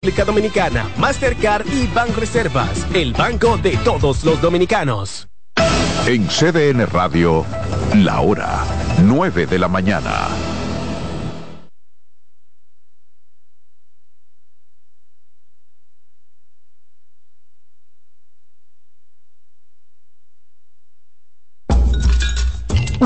República Dominicana, Mastercard y Banreservas, el banco de todos los dominicanos. En CDN Radio, la hora 9 de la mañana.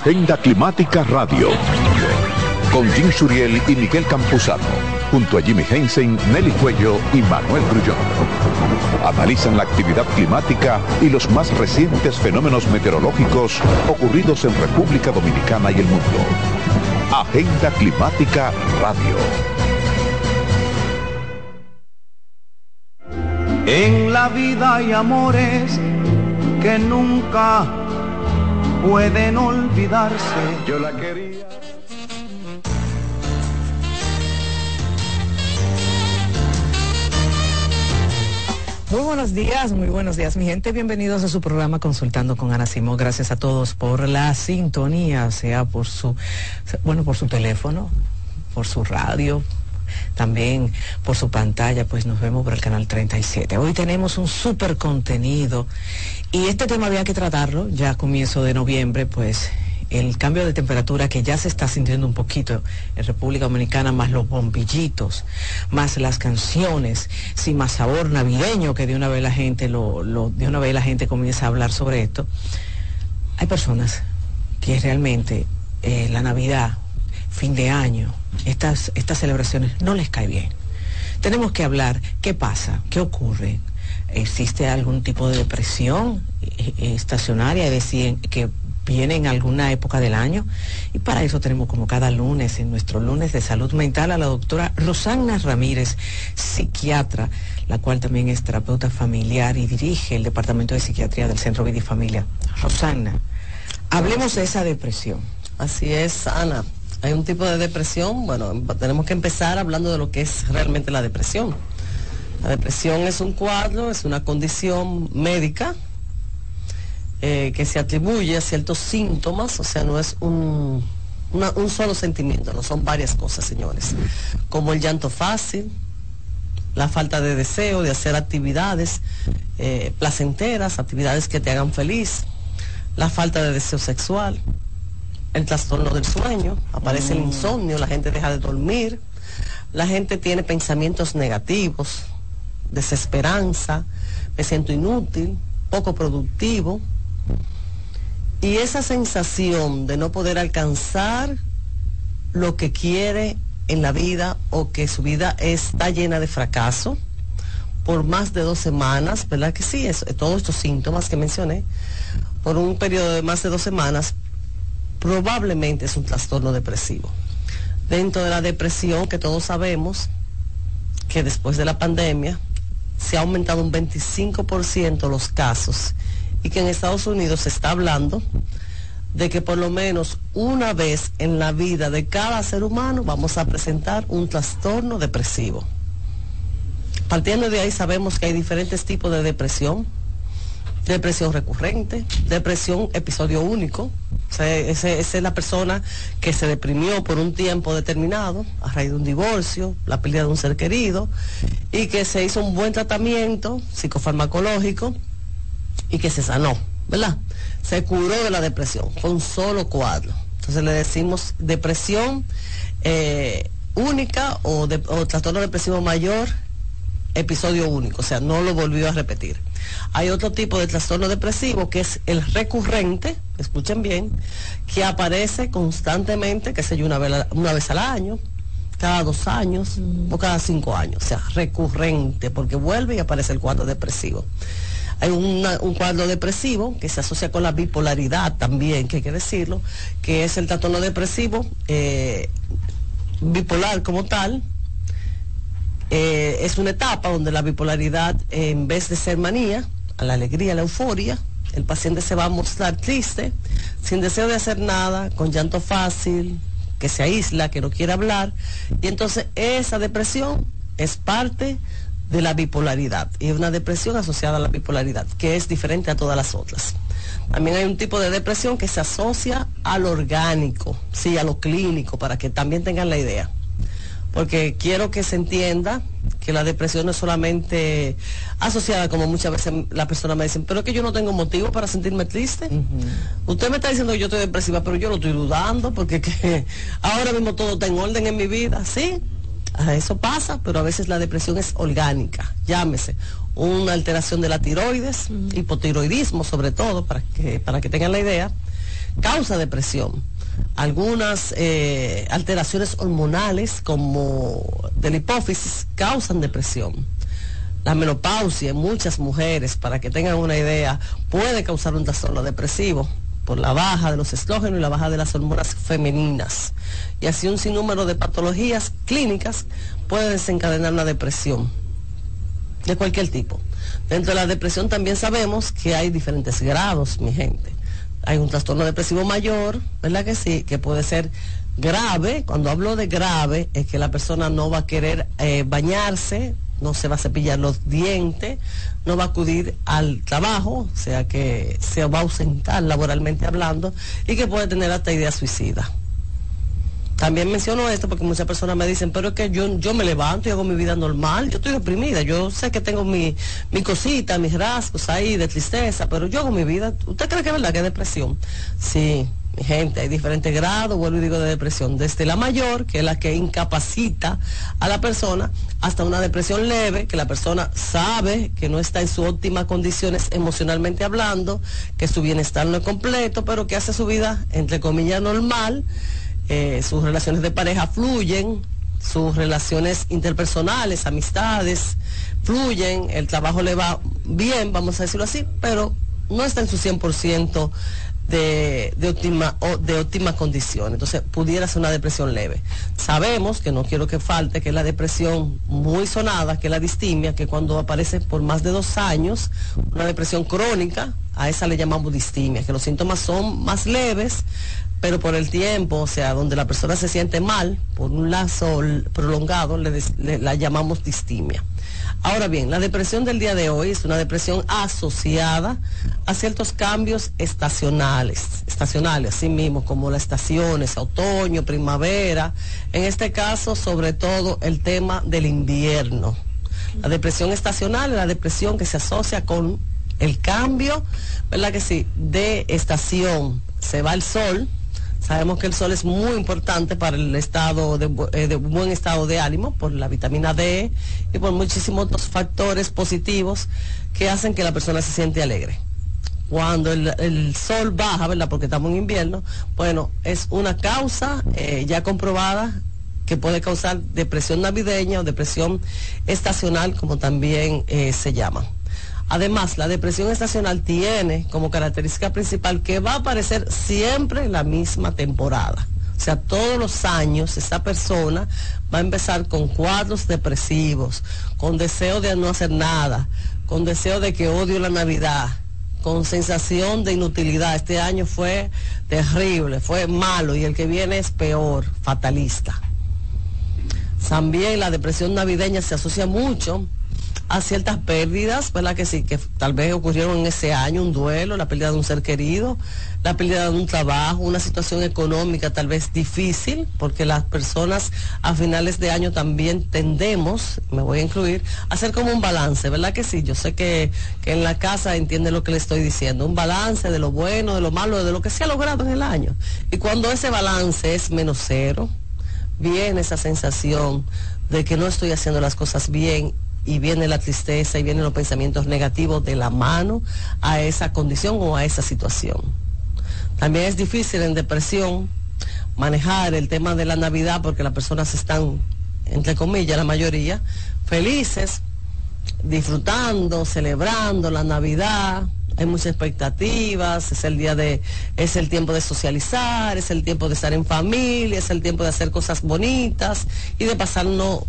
Agenda Climática Radio. Con Jim Suriel y Miguel Campuzano. Junto a Jimmy Hensen, Nelly Cuello y Manuel Grullón. Analizan la actividad climática y los más recientes fenómenos meteorológicos ocurridos en República Dominicana y el mundo. Agenda Climática Radio. En la vida hay amores que nunca pueden olvidarse. Yo la quería. Muy buenos días, muy buenos días, mi gente. Bienvenidos a su programa Consultando con Ana Simón. Gracias a todos por la sintonía, sea por su, bueno, por su teléfono, por su radio, también por su pantalla, pues nos vemos por el canal 37. Hoy tenemos un súper contenido y este tema había que tratarlo ya a comienzo de noviembre, pues el cambio de temperatura que ya se está sintiendo un poquito en República Dominicana, más los bombillitos, más las canciones, sin más sabor navideño que de una vez la gente lo, de una vez la gente comienza a hablar sobre esto. Hay personas que realmente eh, la Navidad, fin de año, estas, estas celebraciones no les cae bien. Tenemos que hablar qué pasa, qué ocurre, existe algún tipo de depresión eh, eh, estacionaria, es decir, que viene en alguna época del año. Y para eso tenemos como cada lunes, en nuestro lunes de salud mental, a la doctora Rosana Ramírez, psiquiatra, la cual también es terapeuta familiar y dirige el Departamento de Psiquiatría del Centro Vida y Familia. Rosana, hablemos de esa depresión. Así es, Ana. Hay un tipo de depresión, bueno, tenemos que empezar hablando de lo que es realmente la depresión. La depresión es un cuadro, es una condición médica eh, que se atribuye a ciertos síntomas, o sea, no es un, una, un solo sentimiento, no son varias cosas, señores, como el llanto fácil, la falta de deseo de hacer actividades eh, placenteras, actividades que te hagan feliz, la falta de deseo sexual, el trastorno del sueño, aparece el insomnio, la gente deja de dormir, la gente tiene pensamientos negativos, desesperanza, me siento inútil, poco productivo. Y esa sensación de no poder alcanzar lo que quiere en la vida o que su vida está llena de fracaso por más de dos semanas, ¿verdad que sí? Es, todos estos síntomas que mencioné, por un periodo de más de dos semanas, probablemente es un trastorno depresivo. Dentro de la depresión, que todos sabemos que después de la pandemia, se ha aumentado un 25% los casos y que en Estados Unidos se está hablando de que por lo menos una vez en la vida de cada ser humano vamos a presentar un trastorno depresivo. Partiendo de ahí sabemos que hay diferentes tipos de depresión. Depresión recurrente, depresión episodio único. esa es la persona que se deprimió por un tiempo determinado a raíz de un divorcio, la pérdida de un ser querido, y que se hizo un buen tratamiento psicofarmacológico y que se sanó, ¿verdad? Se curó de la depresión con solo cuadro. Entonces le decimos depresión eh, única o, o trastorno depresivo mayor episodio único, o sea, no lo volvió a repetir. Hay otro tipo de trastorno depresivo que es el recurrente, escuchen bien, que aparece constantemente, que sé yo, una vez, una vez al año, cada dos años o cada cinco años, o sea, recurrente, porque vuelve y aparece el cuadro depresivo. Hay un cuadro depresivo que se asocia con la bipolaridad también, que hay que decirlo, que es el trastorno depresivo eh, bipolar como tal, eh, es una etapa donde la bipolaridad, en vez de ser manía, a la alegría, a la euforia, el paciente se va a mostrar triste, sin deseo de hacer nada, con llanto fácil, que se aísla, que no quiere hablar. Y entonces esa depresión es parte de la bipolaridad y es una depresión asociada a la bipolaridad, que es diferente a todas las otras. También hay un tipo de depresión que se asocia al orgánico, sí, a lo clínico, para que también tengan la idea porque quiero que se entienda que la depresión no es solamente asociada, como muchas veces las personas me dicen, pero es que yo no tengo motivo para sentirme triste. Usted me está diciendo que yo estoy depresiva, pero yo lo estoy dudando, porque ahora mismo todo está en orden en mi vida, ¿sí? Eso pasa, pero a veces la depresión es orgánica, llámese una alteración de la tiroides, hipotiroidismo sobre todo, para que, para que tengan la idea, causa depresión algunas eh, alteraciones hormonales como de la hipófisis causan depresión. La menopausia en muchas mujeres, para que tengan una idea, puede causar un trastorno depresivo por la baja de los estrógenos y la baja de las hormonas femeninas. Y así un sinnúmero de patologías clínicas puede desencadenar una depresión de cualquier tipo. Dentro de la depresión también sabemos que hay diferentes grados, mi gente hay un trastorno depresivo mayor, ¿verdad que sí? Que puede ser grave. Cuando hablo de grave, es que la persona no va a querer eh, bañarse, no se va a cepillar los dientes, no va a acudir al trabajo, o sea que se va a ausentar laboralmente hablando y que puede tener hasta idea suicida. También menciono esto porque muchas personas me dicen, pero es que yo, yo me levanto y hago mi vida normal, yo estoy deprimida, yo sé que tengo mi, mi cosita, mis rasgos ahí de tristeza, pero yo hago mi vida. ¿Usted cree que es verdad que es depresión? Sí, mi gente, hay diferentes grados, vuelvo y digo, de depresión, desde la mayor, que es la que incapacita a la persona, hasta una depresión leve, que la persona sabe que no está en sus óptimas condiciones emocionalmente hablando, que su bienestar no es completo, pero que hace su vida, entre comillas, normal eh, sus relaciones de pareja fluyen, sus relaciones interpersonales, amistades, fluyen, el trabajo le va bien, vamos a decirlo así, pero no está en su 100% de, de, óptima, de óptima condición. Entonces, pudiera ser una depresión leve. Sabemos, que no quiero que falte, que es la depresión muy sonada, que es la distimia, que cuando aparece por más de dos años, una depresión crónica, a esa le llamamos distimia, que los síntomas son más leves, pero por el tiempo, o sea, donde la persona se siente mal, por un lazo prolongado, le, la llamamos distimia. Ahora bien, la depresión del día de hoy es una depresión asociada a ciertos cambios estacionales, estacionales, así mismo, como las estaciones, otoño, primavera, en este caso, sobre todo, el tema del invierno. La depresión estacional es la depresión que se asocia con el cambio, ¿verdad que sí?, de estación. Se va el sol, Sabemos que el sol es muy importante para el estado eh, de, buen estado de ánimo, por la vitamina D y por muchísimos otros factores positivos que hacen que la persona se siente alegre. Cuando el, sol baja, ¿verdad? Porque estamos en invierno, bueno, es una causa eh, ya comprobada que puede causar depresión navideña o depresión estacional, como también eh, se llama. Además, la depresión estacional tiene como característica principal que va a aparecer siempre la misma temporada. O sea, todos los años esa persona va a empezar con cuadros depresivos, con deseo de no hacer nada, con deseo de que odio la Navidad, con sensación de inutilidad. Este año fue terrible, fue malo y el que viene es peor, fatalista. También la depresión navideña se asocia mucho a ciertas pérdidas, ¿verdad? Que sí, que tal vez ocurrieron en ese año, un duelo, la pérdida de un ser querido, la pérdida de un trabajo, una situación económica tal vez difícil, porque las personas a finales de año también tendemos, me voy a incluir, a hacer como un balance, ¿verdad que sí? Yo sé que, que en la casa entiende lo que le estoy diciendo, un balance de lo bueno, de lo malo, de lo que se ha logrado en el año. Y cuando ese balance es menos cero, viene esa sensación de que no estoy haciendo las cosas bien y viene la tristeza y vienen los pensamientos negativos de la mano a esa condición o a esa situación. También es difícil en depresión manejar el tema de la Navidad porque las personas están, entre comillas, la mayoría, felices, disfrutando, celebrando la Navidad, hay muchas expectativas, es el día de, es el tiempo de socializar, es el tiempo de estar en familia, es el tiempo de hacer cosas bonitas y de pasarnos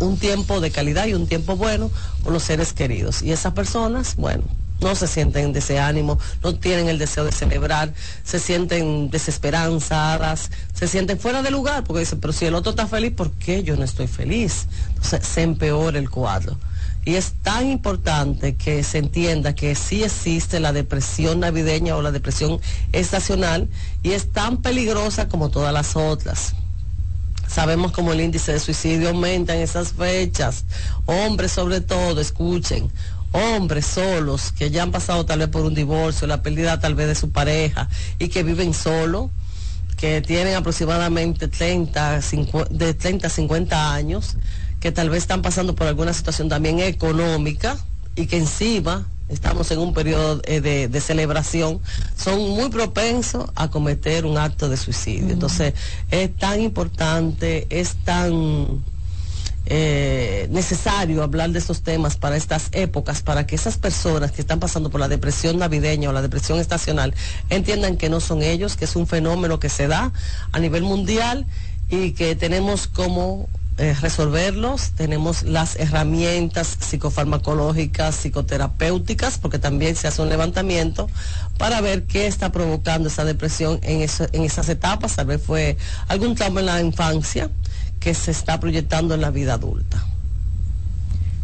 un tiempo de calidad y un tiempo bueno con los seres queridos. Y esas personas, bueno, no se sienten de ese ánimo, no tienen el deseo de celebrar, se sienten desesperanzadas, se sienten fuera de lugar, porque dicen, pero si el otro está feliz, ¿por qué yo no estoy feliz? Entonces se empeora el cuadro. Y es tan importante que se entienda que sí existe la depresión navideña o la depresión estacional y es tan peligrosa como todas las otras. Sabemos como el índice de suicidio aumenta en esas fechas. Hombres sobre todo, escuchen, hombres solos que ya han pasado tal vez por un divorcio, la pérdida tal vez de su pareja y que viven solos, que tienen aproximadamente 30, de 30 a 50 años, que tal vez están pasando por alguna situación también económica y que encima estamos en un periodo eh, de, celebración, son muy propensos a cometer un acto de suicidio. Entonces, es tan importante, es tan eh, necesario hablar de estos temas para estas épocas, para que esas personas que están pasando por la depresión navideña o la depresión estacional entiendan que no son ellos, que es un fenómeno que se da a nivel mundial y que tenemos como eh, resolverlos. Tenemos las herramientas psicofarmacológicas, psicoterapéuticas, porque también se hace un levantamiento para ver qué está provocando esa depresión en, en esas etapas. Tal vez fue algún trauma en la infancia que se está proyectando en la vida adulta.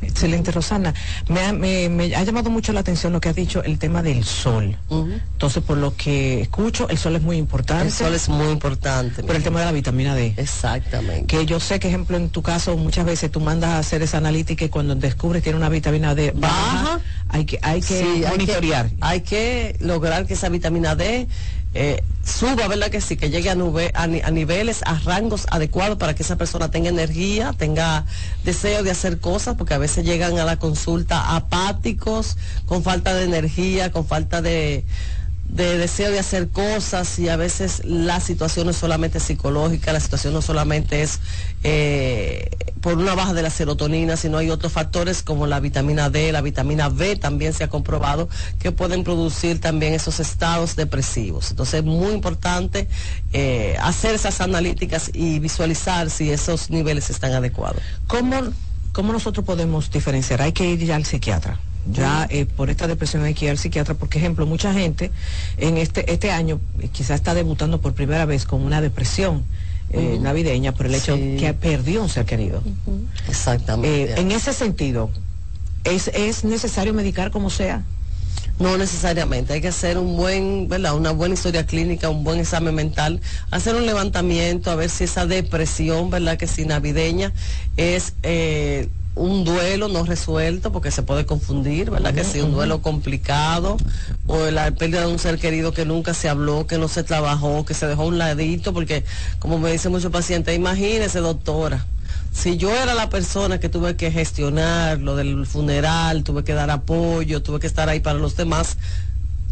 Excelente, Rosana. Me ha, llamado mucho la atención lo que has dicho, el tema del sol. Entonces, por lo que escucho, el sol es muy importante. El sol es muy importante. Por el tema de la vitamina D. Exactamente. Que yo sé que, ejemplo, en tu caso, muchas veces tú mandas a hacer esa analítica y cuando descubres que tiene una vitamina D baja, hay que, hay que monitorear. hay que lograr que esa vitamina D eh, suba, ¿verdad que sí? Que llegue a, niveles, a rangos adecuados para que esa persona tenga energía, tenga deseo de hacer cosas, porque a veces llegan a la consulta apáticos, con falta de energía, con falta de, de deseo de hacer cosas y a veces la situación no es solamente psicológica, la situación no solamente es eh, por una baja de la serotonina, sino hay otros factores como la vitamina D, la vitamina B también se ha comprobado que pueden producir también esos estados depresivos. Entonces es muy importante eh, hacer esas analíticas y visualizar si esos niveles están adecuados. ¿Cómo, cómo nosotros podemos diferenciar? Hay que ir ya al psiquiatra ya eh, por esta depresión hay que ir al psiquiatra, por ejemplo, mucha gente en este, este año eh, quizás está debutando por primera vez con una depresión. Eh, navideña por el hecho que perdió un ser querido. Exactamente. en ese sentido, ¿es, ¿es necesario medicar como sea? No necesariamente, hay que hacer un buen, ¿verdad? Una buena historia clínica, un buen examen mental, hacer un levantamiento, a ver si esa depresión, ¿verdad? Que si navideña es un duelo no resuelto, porque se puede confundir, ¿verdad? Que si un duelo complicado, o la pérdida de un ser querido que nunca se habló, que no se trabajó, que se dejó a un ladito, porque como me dicen muchos pacientes, imagínese doctora, si yo era la persona que tuve que gestionar lo del funeral, tuve que dar apoyo, tuve que estar ahí para los demás,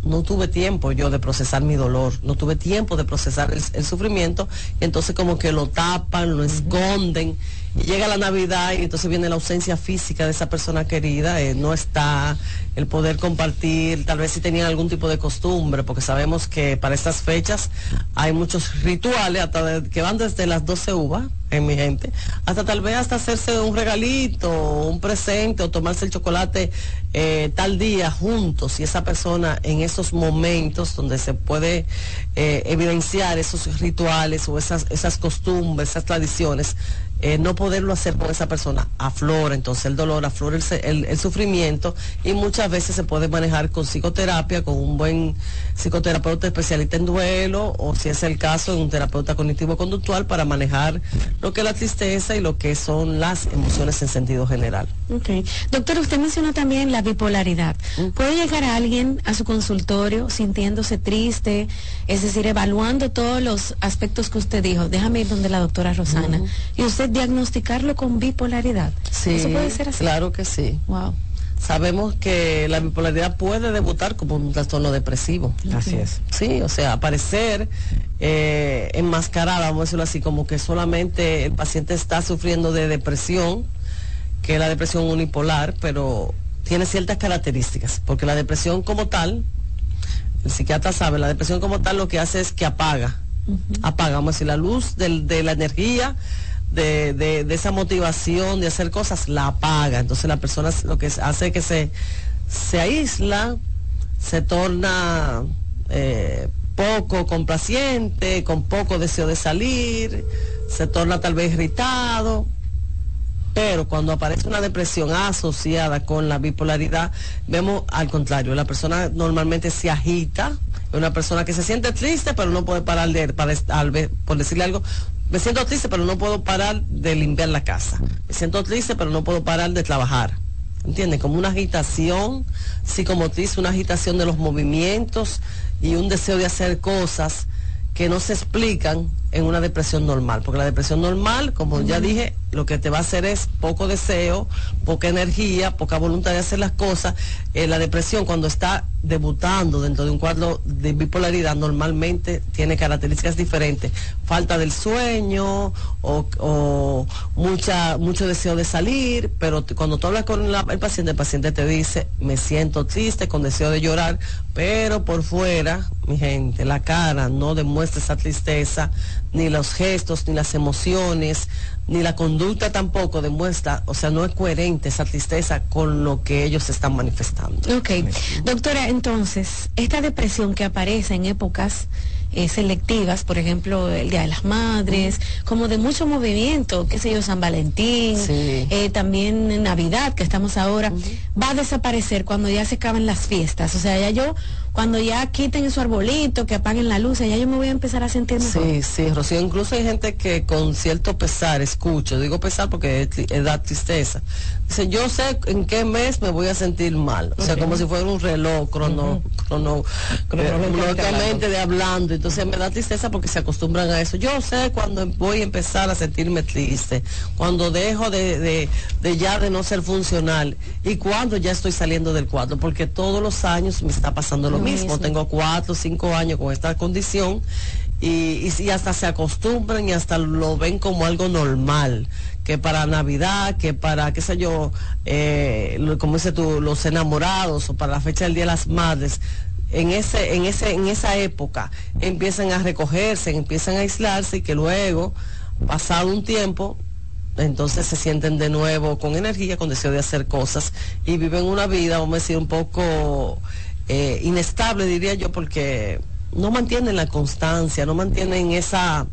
no tuve tiempo yo de procesar mi dolor, no tuve tiempo de procesar el, sufrimiento, y entonces como que lo tapan, lo esconden llega la Navidad y entonces viene la ausencia física de esa persona querida, eh, no está el poder compartir, tal vez si tenían algún tipo de costumbre, porque sabemos que para estas fechas hay muchos rituales hasta que van desde las 12 uvas en mi gente, hasta tal vez hasta hacerse un regalito, un presente o tomarse el chocolate eh, tal día juntos. Y esa persona en esos momentos donde se puede eh, evidenciar esos rituales o esas, esas costumbres, esas tradiciones, eh, no poderlo hacer con esa persona aflora entonces el dolor, aflora el, sufrimiento y muchas veces se puede manejar con psicoterapia, con un buen psicoterapeuta especialista en duelo o si es el caso, un terapeuta cognitivo-conductual para manejar lo que es la tristeza y lo que son las emociones en sentido general. Ok. Doctor, usted mencionó también la bipolaridad. ¿Puede llegar a alguien a su consultorio sintiéndose triste, es decir, evaluando todos los aspectos que usted dijo? Déjame ir donde la doctora Rosana. Y usted diagnosticarlo con bipolaridad. Sí, ¿Eso puede ser así? Claro que sí. Wow. Sabemos que la bipolaridad puede debutar como un trastorno depresivo. Así es. Sí, o sea, aparecer eh, enmascarada, vamos a decirlo así, como que solamente el paciente está sufriendo de depresión, que es la depresión unipolar, pero tiene ciertas características, porque la depresión como tal, el psiquiatra sabe, la depresión como tal lo que hace es que apaga, apaga, vamos a decir, la luz de la energía de, de, esa motivación de hacer cosas, la apaga. Entonces la persona lo que hace que se, se aísla, se torna eh, poco complaciente, con poco deseo de salir, se torna tal vez irritado. Pero cuando aparece una depresión asociada con la bipolaridad, vemos al contrario, la persona normalmente se agita, es una persona que se siente triste, pero no puede parar de, para, por decirle algo, me siento triste, pero no puedo parar de limpiar la casa. Me siento triste, pero no puedo parar de trabajar. ¿Entiendes? Como una agitación psicomotriz, una agitación de los movimientos y un deseo de hacer cosas que no se explican en una depresión normal, porque la depresión normal, como ya dije, lo que te va a hacer es poco deseo, poca energía, poca voluntad de hacer las cosas. Eh, la depresión cuando está debutando dentro de un cuadro de bipolaridad normalmente tiene características diferentes. Falta del sueño o, mucha, mucho deseo de salir, pero cuando tú hablas con el paciente, el paciente te dice, me siento triste, con deseo de llorar, pero por fuera, mi gente, la cara no demuestra esa tristeza ni los gestos, ni las emociones, ni la conducta tampoco demuestra, o sea, no es coherente esa tristeza con lo que ellos están manifestando. Ok, doctora, entonces, esta depresión que aparece en épocas eh, selectivas, por ejemplo, el Día de las Madres, como de mucho movimiento, qué sé yo, San Valentín, eh, también en Navidad, que estamos ahora, va a desaparecer cuando ya se acaben las fiestas. O sea, ya yo cuando ya quiten su arbolito, que apaguen la luz, ya yo me voy a empezar a sentir mejor. Sí, sí, Rocío, incluso hay gente que con cierto pesar, escucho, digo pesar porque es, da tristeza, dice, yo sé en qué mes me voy a sentir mal, o sea, como si fuera un reloj crono, crono, cronológicamente de hablando, entonces me da tristeza porque se acostumbran a eso. Yo sé cuando voy a empezar a sentirme triste, cuando dejo de, de, de ya de no ser funcional y cuando ya estoy saliendo del cuadro, porque todos los años me está pasando lo mismo. Tengo cuatro, cinco años con esta condición y, y, hasta se acostumbran y hasta lo ven como algo normal que para Navidad, que para, qué sé yo, eh, como dices tú, los enamorados o para la fecha del Día de las Madres, en ese, en ese, en esa época empiezan a recogerse, empiezan a aislarse y que luego, pasado un tiempo, entonces se sienten de nuevo con energía, con deseo de hacer cosas y viven una vida, vamos a decir, un poco eh, inestable, diría yo, porque no mantienen la constancia, no mantienen esa,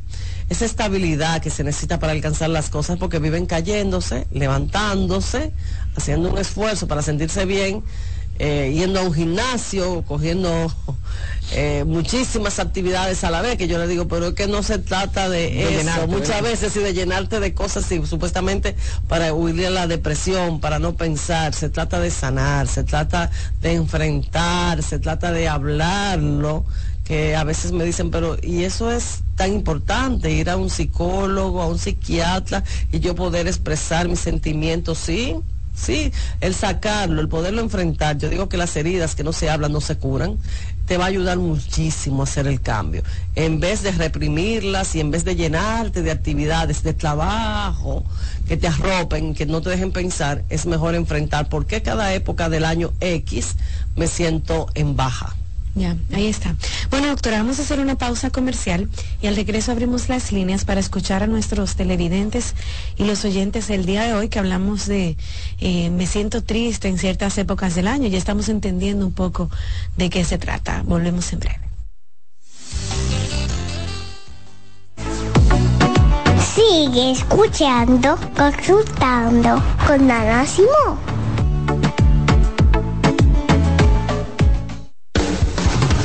esa estabilidad que se necesita para alcanzar las cosas, porque viven cayéndose, levantándose, haciendo un esfuerzo para sentirse bien eh, yendo a un gimnasio, cogiendo eh, muchísimas actividades a la vez, que yo le digo, pero es que no se trata de, eso, muchas veces y de llenarte de cosas y supuestamente para huir a la depresión, para no pensar, se trata de sanar, se trata de enfrentar, se trata de hablarlo, que a veces me dicen, pero y eso es tan importante, ir a un psicólogo, a un psiquiatra y yo poder expresar mis sentimientos, sí Sí, el sacarlo, el poderlo enfrentar. Yo digo que las heridas que no se hablan no se curan. Te va a ayudar muchísimo a hacer el cambio. En vez de reprimirlas y en vez de llenarte de actividades, de trabajo, que te arropen, que no te dejen pensar, es mejor enfrentar por qué cada época del año X me siento en baja. Ya, ahí está. Bueno, doctora, vamos a hacer una pausa comercial y al regreso abrimos las líneas para escuchar a nuestros televidentes y los oyentes el día de hoy que hablamos de eh, me siento triste en ciertas épocas del año. Ya estamos entendiendo un poco de qué se trata. Volvemos en breve. Sigue escuchando, consultando con Ana Simón.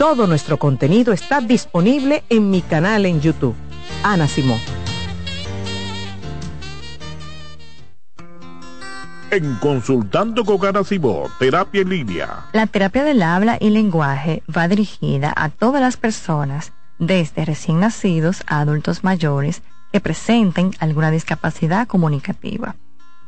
Todo nuestro contenido está disponible en mi canal en YouTube. Ana Simón. En Consultando con Ana Simón, Terapia en Línea. La terapia del habla y lenguaje va dirigida a todas las personas, desde recién nacidos a adultos mayores, que presenten alguna discapacidad comunicativa.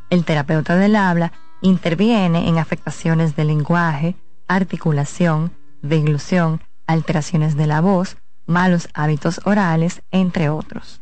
El terapeuta del habla interviene en afectaciones del lenguaje, articulación, deglución, alteraciones de la voz, malos hábitos orales, entre otros.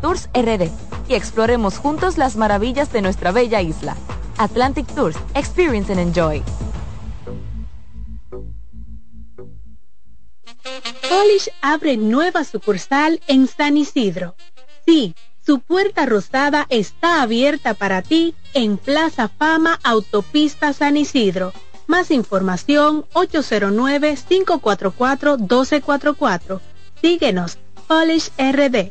Tours RD y exploremos juntos las maravillas de nuestra bella isla. Atlantic Tours, Experience and Enjoy. Polish abre nueva sucursal en San Isidro. Sí, su puerta rosada está abierta para ti en Plaza Fama Autopista San Isidro. Más información 809-544-1244. Síguenos, Polish RD.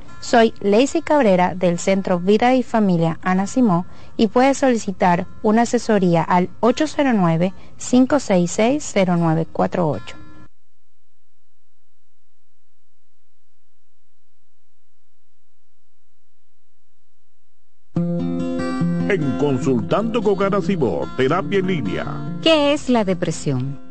Soy Lacey Cabrera del Centro Vida y Familia Ana Simó y puedes solicitar una asesoría al 809-566-0948. En Consultando con Garacimo, Terapia en Línea. ¿Qué es la depresión?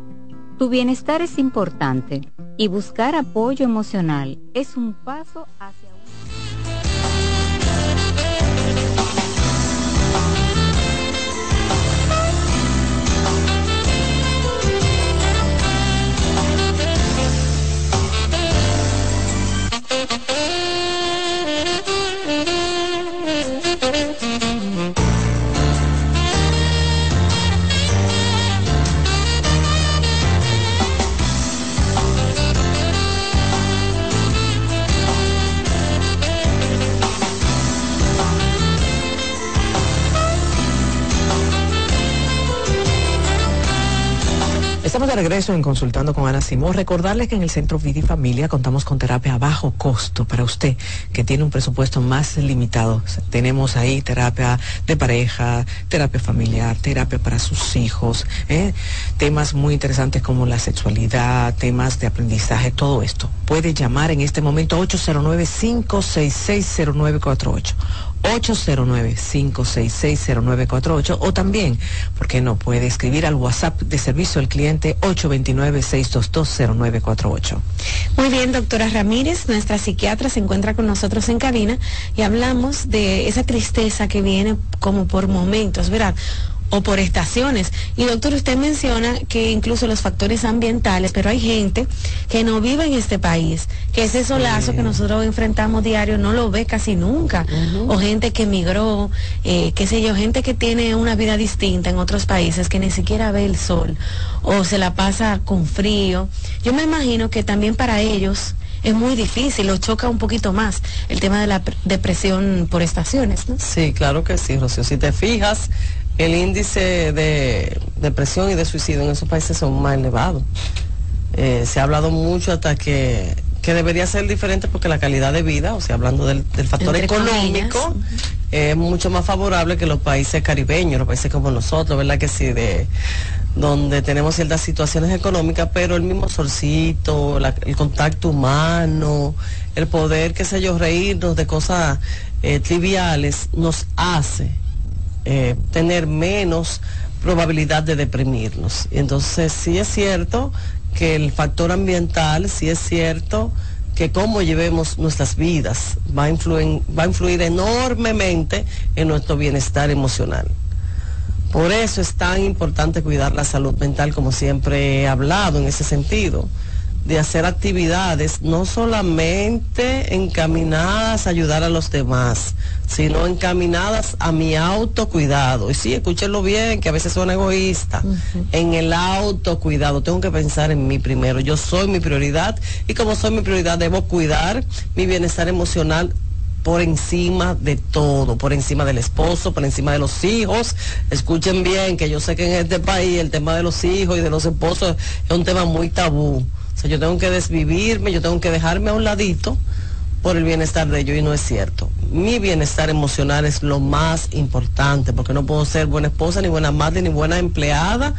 Tu bienestar es importante y buscar apoyo emocional es un paso hacia Estamos de regreso en Consultando con Ana Simón. Recordarles que en el Centro Vida Familia contamos con terapia a bajo costo para usted que tiene un presupuesto más limitado. Tenemos ahí terapia de pareja, terapia familiar, terapia para sus hijos, ¿eh? temas muy interesantes como la sexualidad, temas de aprendizaje, todo esto. Puede llamar en este momento 809-566-0948. 809-566-0948 o también, porque no? Puede escribir al WhatsApp de servicio al cliente 829-622-0948. Muy bien, doctora Ramírez, nuestra psiquiatra se encuentra con nosotros en cabina y hablamos de esa tristeza que viene como por momentos, ¿verdad? O por estaciones. Y doctor, usted menciona que incluso los factores ambientales, pero hay gente que no vive en este país, que ese solazo que nosotros enfrentamos diario no lo ve casi nunca. O gente que emigró, eh, qué sé yo, gente que tiene una vida distinta en otros países, que ni siquiera ve el sol o se la pasa con frío. Yo me imagino que también para ellos es muy difícil o choca un poquito más el tema de la depresión por estaciones, ¿no? Sí, claro que sí, Rocío. Si te fijas, el índice de depresión y de suicidio en esos países son más elevados. Eh, se ha hablado mucho hasta que, debería ser diferente porque la calidad de vida, o sea, hablando del, factor económico, es mucho más favorable que los países caribeños, los países como nosotros, ¿verdad? Que sí, de donde tenemos ciertas situaciones económicas, pero el mismo solcito, el contacto humano, el poder, qué sé yo, reírnos de cosas eh, triviales, nos hace eh, tener menos probabilidad de deprimirnos. Entonces sí es cierto que el factor ambiental, sí es cierto que cómo llevemos nuestras vidas va a, influir, va a influir enormemente en nuestro bienestar emocional. Por eso es tan importante cuidar la salud mental, como siempre he hablado en ese sentido de hacer actividades no solamente encaminadas a ayudar a los demás, sino encaminadas a mi autocuidado. Y sí, escúchenlo bien, que a veces son egoísta. En el autocuidado, tengo que pensar en mí primero. Yo soy mi prioridad y como soy mi prioridad, debo cuidar mi bienestar emocional por encima de todo, por encima del esposo, por encima de los hijos. Escuchen bien, que yo sé que en este país el tema de los hijos y de los esposos es un tema muy tabú yo tengo que desvivirme, yo tengo que dejarme a un ladito por el bienestar de ellos y no es cierto. Mi bienestar emocional es lo más importante porque no puedo ser buena esposa, ni buena madre, ni buena empleada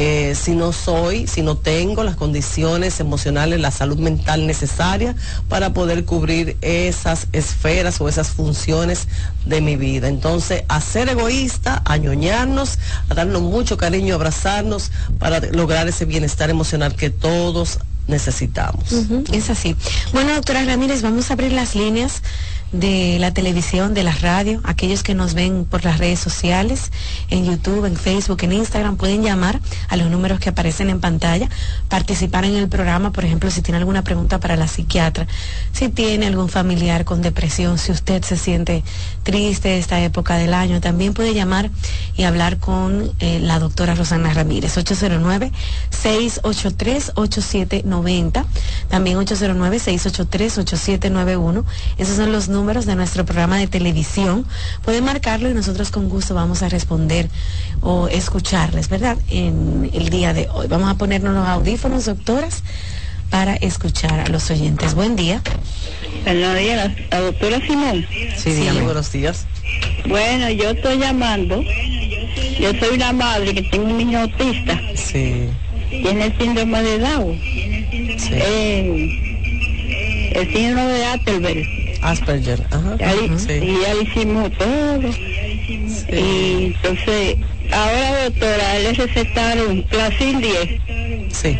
eh, si no soy, si no tengo las condiciones emocionales, la salud mental necesaria para poder cubrir esas esferas o esas funciones de mi vida. Entonces, a ser egoísta, a ñoñarnos, a darnos mucho cariño, abrazarnos para lograr ese bienestar emocional que todos necesitamos. es así. Bueno, doctora Ramírez, vamos a abrir las líneas de la televisión, de la radio, aquellos que nos ven por las redes sociales, en YouTube, en Facebook, en Instagram, pueden llamar a los números que aparecen en pantalla, participar en el programa, por ejemplo, si tiene alguna pregunta para la psiquiatra, si tiene algún familiar con depresión, si usted se siente triste esta época del año, también puede llamar y hablar con eh, la doctora Rosana Ramírez, 809-683-8790, también 809-683-8791, esos son los números números de nuestro programa de televisión. Pueden marcarlo y nosotros con gusto vamos a responder o escucharles, ¿verdad? En el día de hoy. Vamos a ponernos los audífonos, doctoras, para escuchar a los oyentes. Buen día. Buenos días, la, doctora Simón. Sí, dígame, buenos días. Bueno, yo estoy llamando. Yo soy una madre que tengo un niño autista. Sí. Tiene síndrome de Down. Sí. Eh, el síndrome de Asperger. Asperger, ajá. Ya le- Sí. Y ya le hicimos todo. Y entonces, ahora doctora, le recetaron Placil 10. Sí.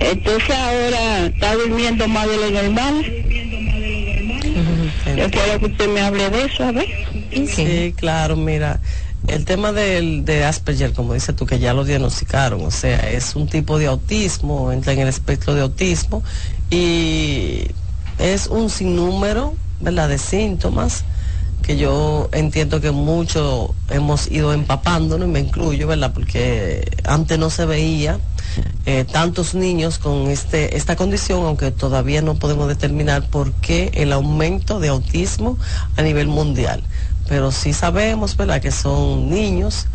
Entonces ahora está durmiendo más de lo normal. Yo quiero que usted me hable de eso, a ver. Sí, claro, mira, el tema del, de Asperger, como dices tú, que ya lo diagnosticaron, o sea, es un tipo de autismo, entra en el espectro de autismo y es un sinnúmero, ¿verdad?, de síntomas que yo entiendo que muchos hemos ido empapándonos, y me incluyo, ¿verdad?, porque antes no se veía eh, tantos niños con este, esta condición, aunque todavía no podemos determinar por qué el aumento de autismo a nivel mundial. Pero sí sabemos, ¿verdad?, que son niños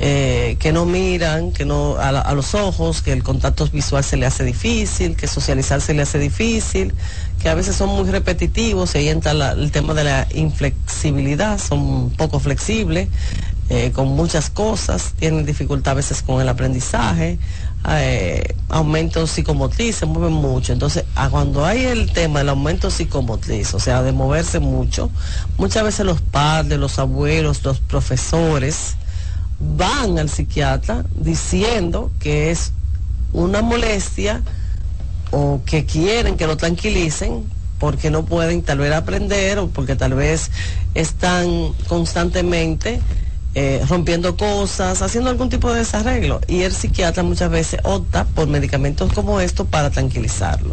eh, que no miran, que no a, a los ojos, que el contacto visual se le hace difícil, que socializar se le hace difícil, que a veces son muy repetitivos, y ahí entra el tema de la inflexibilidad, son poco flexibles, eh, con muchas cosas, tienen dificultad a veces con el aprendizaje, eh, aumento psicomotriz, se mueven mucho. Entonces, a cuando hay el tema del aumento psicomotriz, o sea, de moverse mucho, muchas veces los padres, los abuelos, los profesores, van al psiquiatra diciendo que es una molestia o que quieren que lo tranquilicen porque no pueden tal vez aprender o porque tal vez están constantemente eh, rompiendo cosas, haciendo algún tipo de desarreglo. Y el psiquiatra muchas veces opta por medicamentos como estos para tranquilizarlo.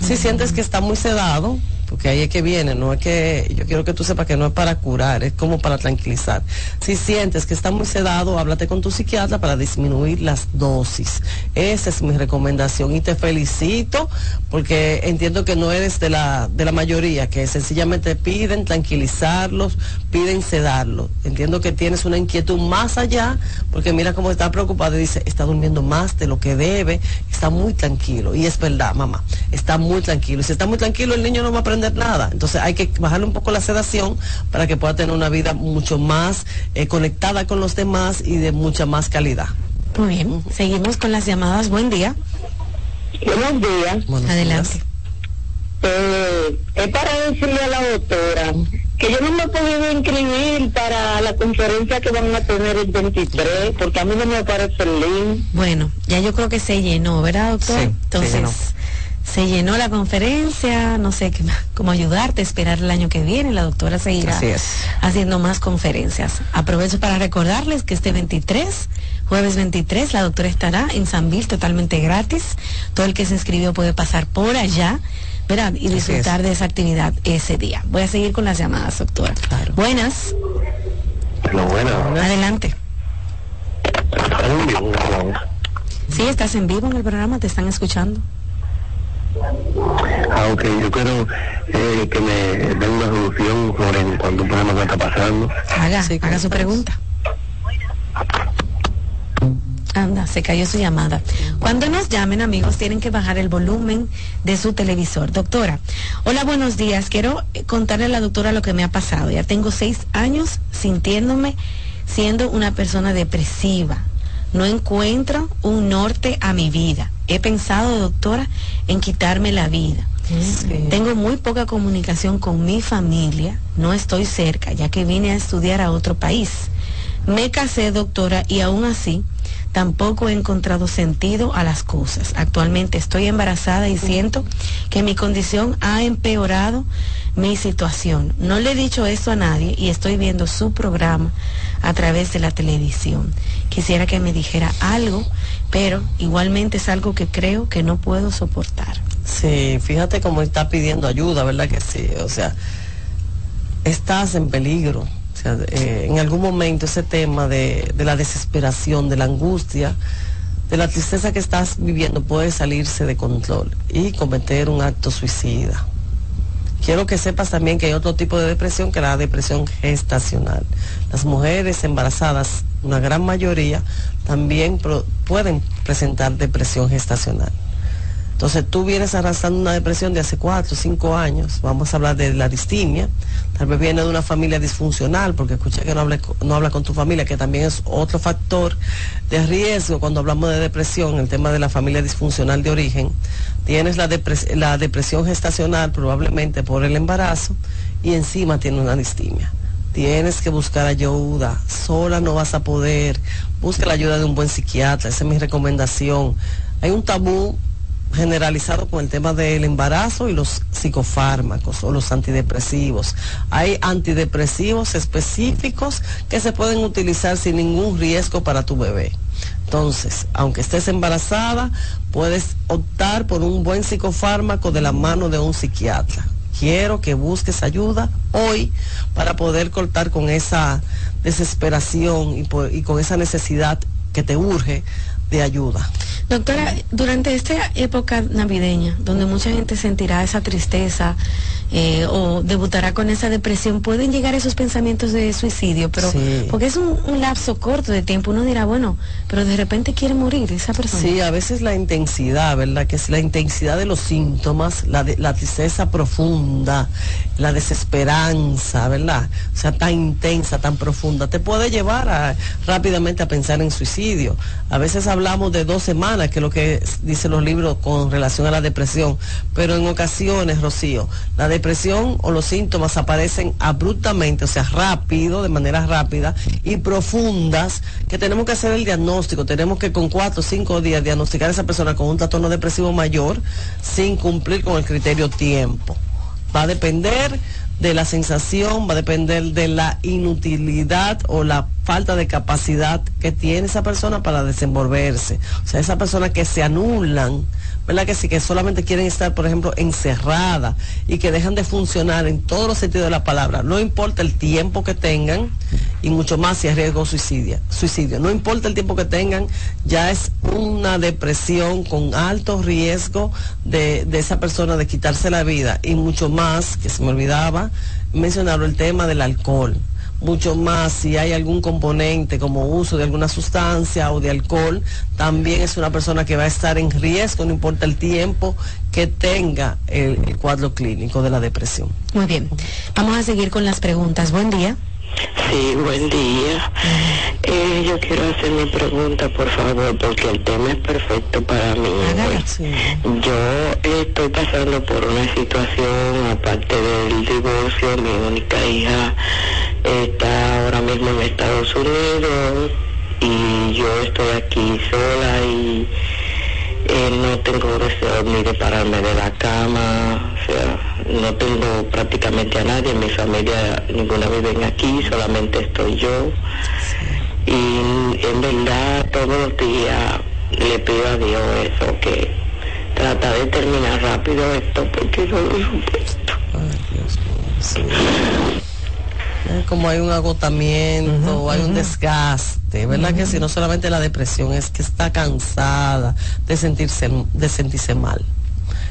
Si sientes que está muy sedado, porque ahí es que viene, no es que, yo quiero que tú sepas que no es para curar, es como para tranquilizar. Si sientes que está muy sedado, háblate con tu psiquiatra para disminuir las dosis. Esa es mi recomendación y te felicito porque entiendo que no eres de la, de la mayoría, que sencillamente piden tranquilizarlos, piden sedarlos. Entiendo que tienes una inquietud más allá, porque mira cómo está preocupado y dice, está durmiendo más de lo que debe, está muy tranquilo. Y es verdad, mamá, está muy tranquilo. Y si está muy tranquilo, el niño no va a nada. Entonces hay que bajarle un poco la sedación para que pueda tener una vida mucho más eh, conectada con los demás y de mucha más calidad. Muy bien, seguimos con las llamadas. Buen día. Buenos días. Adelante. Eh, es para decirle a la doctora que yo no me he podido inscribir para la conferencia que van a tener el 23, porque a mí no me aparece el link. Bueno, ya yo creo que se llenó, ¿verdad, doctor? Sí, se Entonces, llenó. Se llenó la conferencia, no sé qué más, cómo ayudarte, esperar el año que viene, la doctora seguirá Así es. haciendo más conferencias. Aprovecho para recordarles que este 23, jueves 23, la doctora estará en San Bill totalmente gratis. Todo el que se inscribió puede pasar por allá. ¿verdad? Y disfrutar de esa actividad ese día. Voy a seguir con las llamadas, doctora. Buenas. Adelante. Sí, estás en vivo en el programa, te están escuchando. Ah, ok, yo quiero eh, que me den una solución sobre en cuanto un problema que está pasando. Haga, haga su pregunta. Anda, se cayó su llamada. Cuando nos llamen, amigos, tienen que bajar el volumen de su televisor. Doctora, hola, buenos días. Quiero eh, contarle a la doctora lo que me ha pasado. Ya tengo seis años sintiéndome siendo una persona depresiva. No encuentro un norte a mi vida. He pensado, doctora, en quitarme la vida. Tengo muy poca comunicación con mi familia. No estoy cerca, ya que vine a estudiar a otro país. Me casé, doctora, y aún así tampoco he encontrado sentido a las cosas. Actualmente estoy embarazada y siento que mi condición ha empeorado mi situación. No le he dicho esto a nadie y estoy viendo su programa a través de la televisión. Quisiera que me dijera algo, pero igualmente es algo que creo que no puedo soportar. Sí, fíjate cómo está pidiendo ayuda, ¿verdad que sí? O sea, estás en peligro. Eh, en algún momento ese tema de, de la desesperación, de la angustia, de la tristeza que estás viviendo puede salirse de control y cometer un acto suicida. quiero que sepas también que hay otro tipo de depresión que es la depresión gestacional. Las mujeres embarazadas, una gran mayoría, también pueden presentar depresión gestacional. Entonces tú vienes arrastrando una depresión de hace cuatro, cinco años, vamos a hablar de la distimia, tal vez viene de una familia disfuncional, porque escuché que no habla, no habla con tu familia, que también es otro factor de riesgo cuando hablamos de depresión, el tema de la familia disfuncional de origen. Tienes la, la depresión gestacional probablemente por el embarazo y encima tiene una distimia. Tienes que buscar ayuda, sola no vas a poder, busca la ayuda de un buen psiquiatra, esa es mi recomendación. Hay un tabú generalizado con el tema del embarazo y los psicofármacos o los antidepresivos. Hay antidepresivos específicos que se pueden utilizar sin ningún riesgo para tu bebé. Entonces, aunque estés embarazada, puedes optar por un buen psicofármaco de la mano de un psiquiatra. Quiero que busques ayuda hoy para poder cortar con esa desesperación y, y con esa necesidad que te urge de ayuda. Doctora, durante esta época navideña, donde mucha gente sentirá esa tristeza eh, o debutará con esa depresión, pueden llegar esos pensamientos de suicidio, pero porque es un, lapso corto de tiempo, uno dirá, bueno, pero de repente quiere morir esa persona. Sí, a veces la intensidad, ¿verdad? Que es la intensidad de los síntomas, la, la tristeza profunda, la desesperanza, ¿verdad? O sea, tan intensa, tan profunda, te puede llevar rápidamente a pensar en suicidio. A veces hablamos de dos semanas, que es lo que dicen los libros con relación a la depresión, pero en ocasiones, Rocío, la depresión o los síntomas aparecen abruptamente, o sea, rápido, de manera rápida y profundas, que tenemos que hacer el diagnóstico, tenemos que con cuatro o cinco días diagnosticar a esa persona con un trastorno depresivo mayor sin cumplir con el criterio tiempo. Va a depender de la sensación, va a depender de la inutilidad o la falta de capacidad que tiene esa persona para desenvolverse. O sea, esa persona que se anulan ¿verdad que sí? Que solamente quieren estar, por ejemplo, encerrada y que dejan de funcionar en todos los sentidos de la palabra. No importa el tiempo que tengan y mucho más si es riesgo suicidio. suicidio. No importa el tiempo que tengan, ya es una depresión con alto riesgo de, de esa persona de quitarse la vida y mucho más, que se me olvidaba mencionar el tema del alcohol mucho más si hay algún componente como uso de alguna sustancia o de alcohol, también es una persona que va a estar en riesgo, no importa el tiempo que tenga el, cuadro clínico de la depresión. Muy bien, vamos a seguir con las preguntas. Buen día. Sí, buen día. Eh, yo quiero hacer mi pregunta, por favor, porque el tema es perfecto para mí. Yo estoy pasando por una situación, aparte del divorcio, mi única hija está ahora mismo en Estados Unidos y yo estoy aquí sola y eh, no tengo deseo ni de pararme de la cama, o sea, no tengo prácticamente a nadie, mi familia ninguna vive aquí, solamente estoy yo. Y en verdad todos los días le pido a Dios eso, que trata de terminar rápido esto porque no lo supuesto. Como hay un agotamiento, hay un desgaste, ¿verdad? Que si no solamente la depresión, es que está cansada de sentirse, de sentirse mal.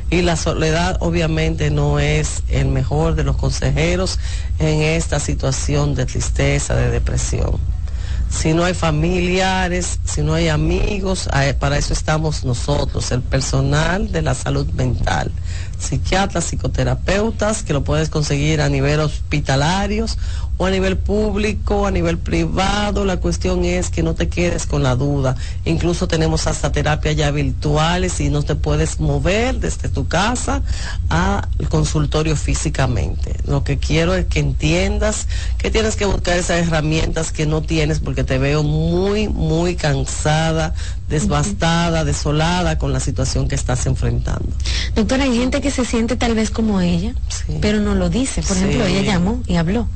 Y la soledad obviamente no es el mejor de los consejeros en esta situación de tristeza, de depresión. Si no hay familiares, si no hay amigos, para eso estamos nosotros, el personal de la salud mental psiquiatras, psicoterapeutas, que lo puedes conseguir a nivel hospitalarios o a nivel público, a nivel privado. La cuestión es que no te quedes con la duda. Incluso tenemos hasta terapias ya virtuales y no te puedes mover desde tu casa al consultorio físicamente. Lo que quiero es que entiendas que tienes que buscar esas herramientas que no tienes porque te veo muy, muy cansada, desbastada, desolada con la situación que estás enfrentando. Doctora, hay gente que se siente tal vez como ella, pero no lo dice. Por ejemplo, ella llamó y habló.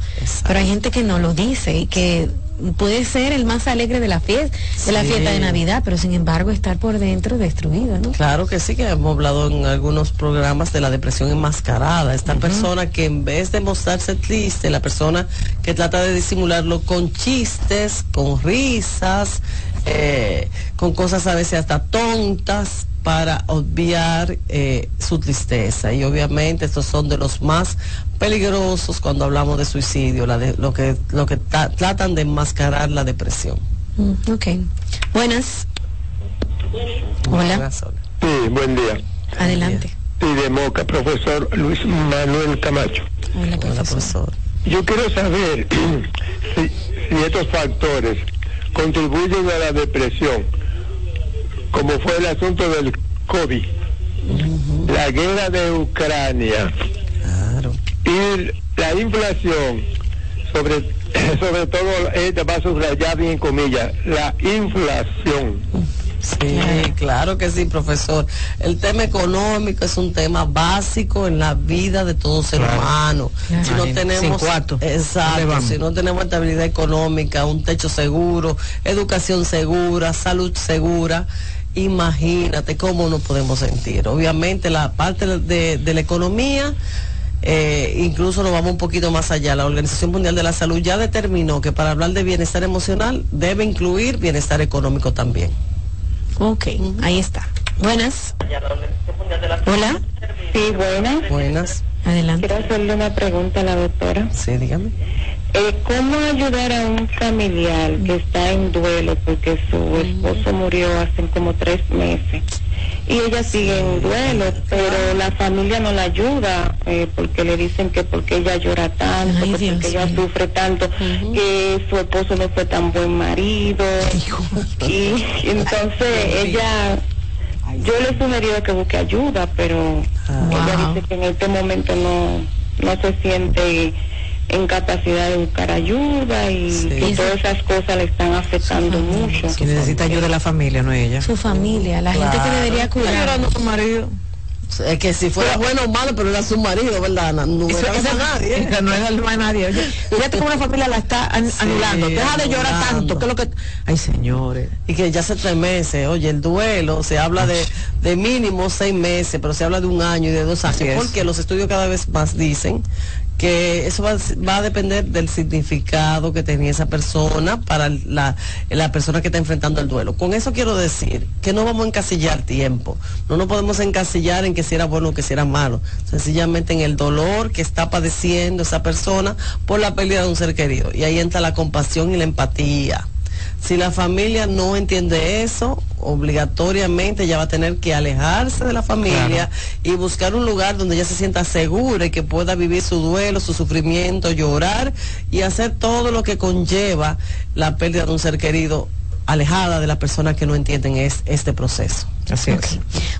Pero hay gente que no lo dice y que puede ser el más alegre de la fiesta, de la fiesta de Navidad, pero sin embargo estar por dentro destruido, ¿no? Claro que sí, que hemos hablado en algunos programas de la depresión enmascarada. Esta persona que en vez de mostrarse triste, la persona que trata de disimularlo con chistes, con risas, eh, con cosas a veces hasta tontas, para obviar eh, su tristeza. Y obviamente estos son de los más peligrosos cuando hablamos de suicidio, la de, lo que, lo que tratan de enmascarar la depresión. Mm, ok. Buenas. Hola. Sí, buen día. Adelante. Sí, de Moca, profesor Luis Manuel Camacho. Hola, profesor. Yo quiero saber si estos factores contribuyen a la depresión como fue el asunto del COVID, la guerra de Ucrania y la inflación, sobre, sobre todo, este va a subrayar bien comillas, la inflación. Sí, claro que sí, profesor. El tema económico es un tema básico en la vida de todo ser humano. Si no tenemos, exacto, si no tenemos estabilidad económica, un techo seguro, educación segura, salud segura, imagínate cómo nos podemos sentir. Obviamente la parte de, la economía, eh, incluso nos vamos un poquito más allá. La Organización Mundial de la Salud ya determinó que para hablar de bienestar emocional debe incluir bienestar económico también. Ok, ahí está. Buenas. Hola. Sí, buenas. Buenas. Adelante. Quiero hacerle una pregunta a la doctora. Sí, dígame. Eh, ¿Cómo ayudar a un familiar que está en duelo porque su esposo murió hace como tres meses? Y ella sigue en duelo, pero la familia no la ayuda eh, porque le dicen que porque ella llora tanto, porque ella sufre tanto, que su esposo no fue tan buen marido. y, entonces ella yo le he sugerido que busque ayuda, pero ah. ella dice que en este momento no, no se siente en capacidad de buscar ayuda y que todas esas cosas le están afectando mucho. Que necesita ayuda de la familia, no ella. Su familia, la gente que debería cuidar. a su marido. Es que si fuera bueno o malo, pero era su marido, ¿verdad? No, no era a nadie. No era a nadie. Oye, fíjate cómo la familia la está anulando. Deja de llorar tanto. ¿Qué es lo que... Ay, señores. Y que ya hace tres meses, oye, el duelo, se habla de, de mínimo seis meses, pero se habla de un año y de dos años. Porque los estudios cada vez más dicen que eso va, a depender del significado que tenía esa persona para la, persona que está enfrentando el duelo. Con eso quiero decir que no vamos a encasillar tiempo, no nos podemos encasillar en que si era bueno o que si era malo, sencillamente en el dolor que está padeciendo esa persona por la pérdida de un ser querido. Y ahí entra la compasión y la empatía. Si la familia no entiende eso, obligatoriamente ella va a tener que alejarse de la familia y buscar un lugar donde ella se sienta segura y que pueda vivir su duelo, su sufrimiento, llorar y hacer todo lo que conlleva la pérdida de un ser querido alejada de las personas que no entienden es, este proceso. Así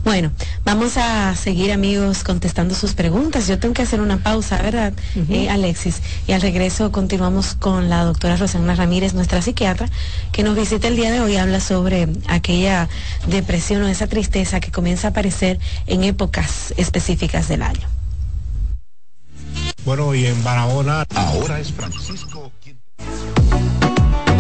Bueno, vamos a seguir amigos contestando sus preguntas. Yo tengo que hacer una pausa, ¿verdad, eh, Alexis? Y al regreso continuamos con la doctora Rosana Ramírez, nuestra psiquiatra, que nos visita el día de hoy. Habla sobre aquella depresión o esa tristeza que comienza a aparecer en épocas específicas del año. Bueno, y en Barahona. Ahora es Francisco.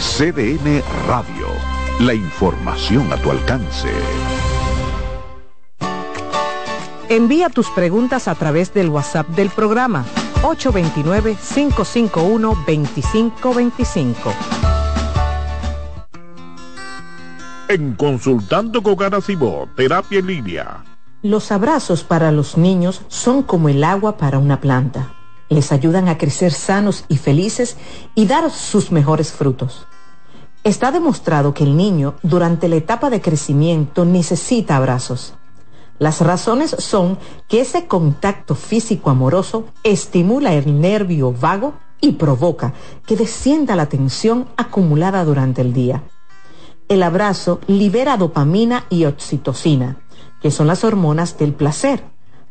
CDN Radio. La información a tu alcance. Envía tus preguntas a través del WhatsApp del programa 829-551-2525. En Consultando con Garacimo, Terapia en Línea. Los abrazos para los niños son como el agua para una planta. Les ayudan a crecer sanos y felices y dar sus mejores frutos. Está demostrado que el niño durante la etapa de crecimiento necesita abrazos. Las razones son que ese contacto físico amoroso estimula el nervio vago y provoca que descienda la tensión acumulada durante el día. El abrazo libera dopamina y oxitocina, que son las hormonas del placer.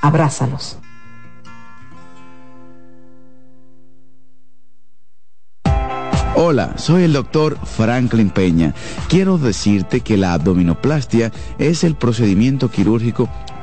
Abrázalos. Hola, soy el doctor Franklin Peña. Quiero decirte que la abdominoplastia es el procedimiento quirúrgico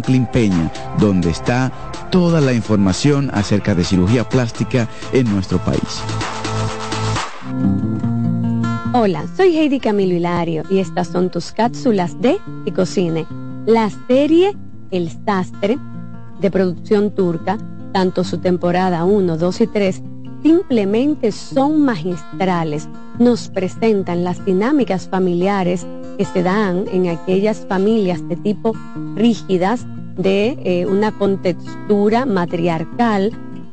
Franklin Peña, donde está toda la información acerca de cirugía plástica en nuestro país. Hola, soy Heidi Camilo Hilario y estas son tus cápsulas de cocine. La serie el Sastre, de producción turca, tanto su temporada 1, 2 y 3, simplemente son magistrales. Nos presentan las dinámicas familiares que se dan en aquellas familias de tipo rígidas, de eh, una contextura matriarcal,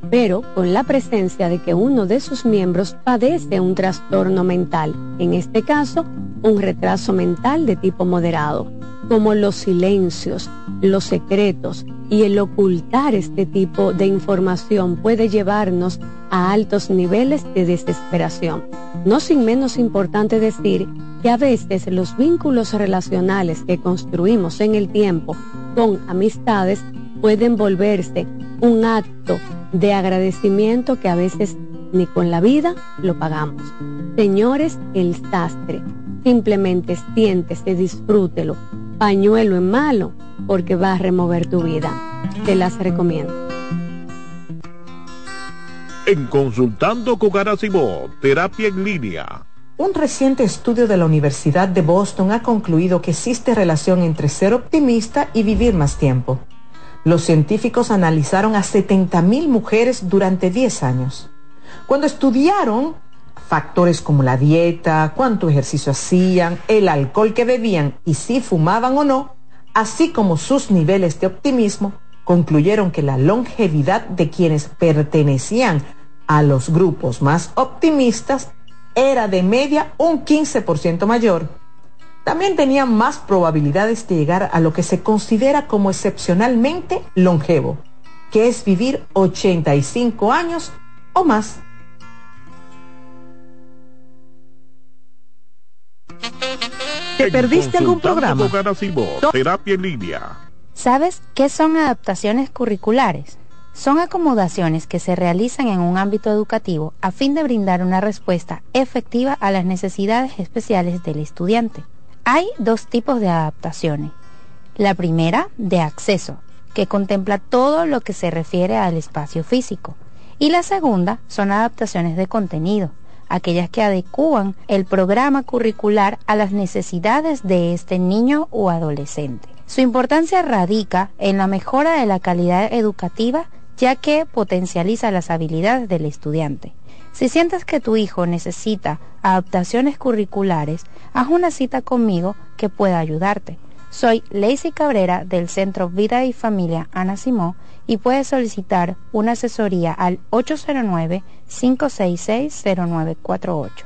pero con la presencia de que uno de sus miembros padece un trastorno mental, en este caso, un retraso mental de tipo moderado como los silencios, los secretos y el ocultar este tipo de información puede llevarnos a altos niveles de desesperación. No sin menos importante decir que a veces los vínculos relacionales que construimos en el tiempo con amistades pueden volverse un acto de agradecimiento que a veces ni con la vida lo pagamos. Señores, el sastre, simplemente siéntese, disfrútelo pañuelo en malo porque va a remover tu vida. Te las recomiendo. En Consultando con Garacimo, Terapia en Línea. Un reciente estudio de la Universidad de Boston ha concluido que existe relación entre ser optimista y vivir más tiempo. Los científicos analizaron a 70.000 mujeres durante 10 años. Cuando estudiaron factores como la dieta, cuánto ejercicio hacían, el alcohol que bebían y si fumaban o no, así como sus niveles de optimismo, concluyeron que la longevidad de quienes pertenecían a los grupos más optimistas era de media un 15% mayor. También tenían más probabilidades de llegar a lo que se considera como excepcionalmente longevo, que es vivir 85 años o más. ¿Te perdiste algún programa? Terapia en línea. ¿Sabes qué son adaptaciones curriculares? Son acomodaciones que se realizan en un ámbito educativo a fin de brindar una respuesta efectiva a las necesidades especiales del estudiante. Hay dos tipos de adaptaciones. La primera, de acceso, que contempla todo lo que se refiere al espacio físico. Y la segunda son adaptaciones de contenido, aquellas que adecúan el programa curricular a las necesidades de este niño o adolescente. Su importancia radica en la mejora de la calidad educativa, ya que potencializa las habilidades del estudiante. Si sientes que tu hijo necesita adaptaciones curriculares, haz una cita conmigo que pueda ayudarte. Soy Lacey Cabrera del Centro Vida y Familia Ana Simó y puedes solicitar una asesoría al 809 Cinco seis, seis, cero, nueve, cuatro ocho.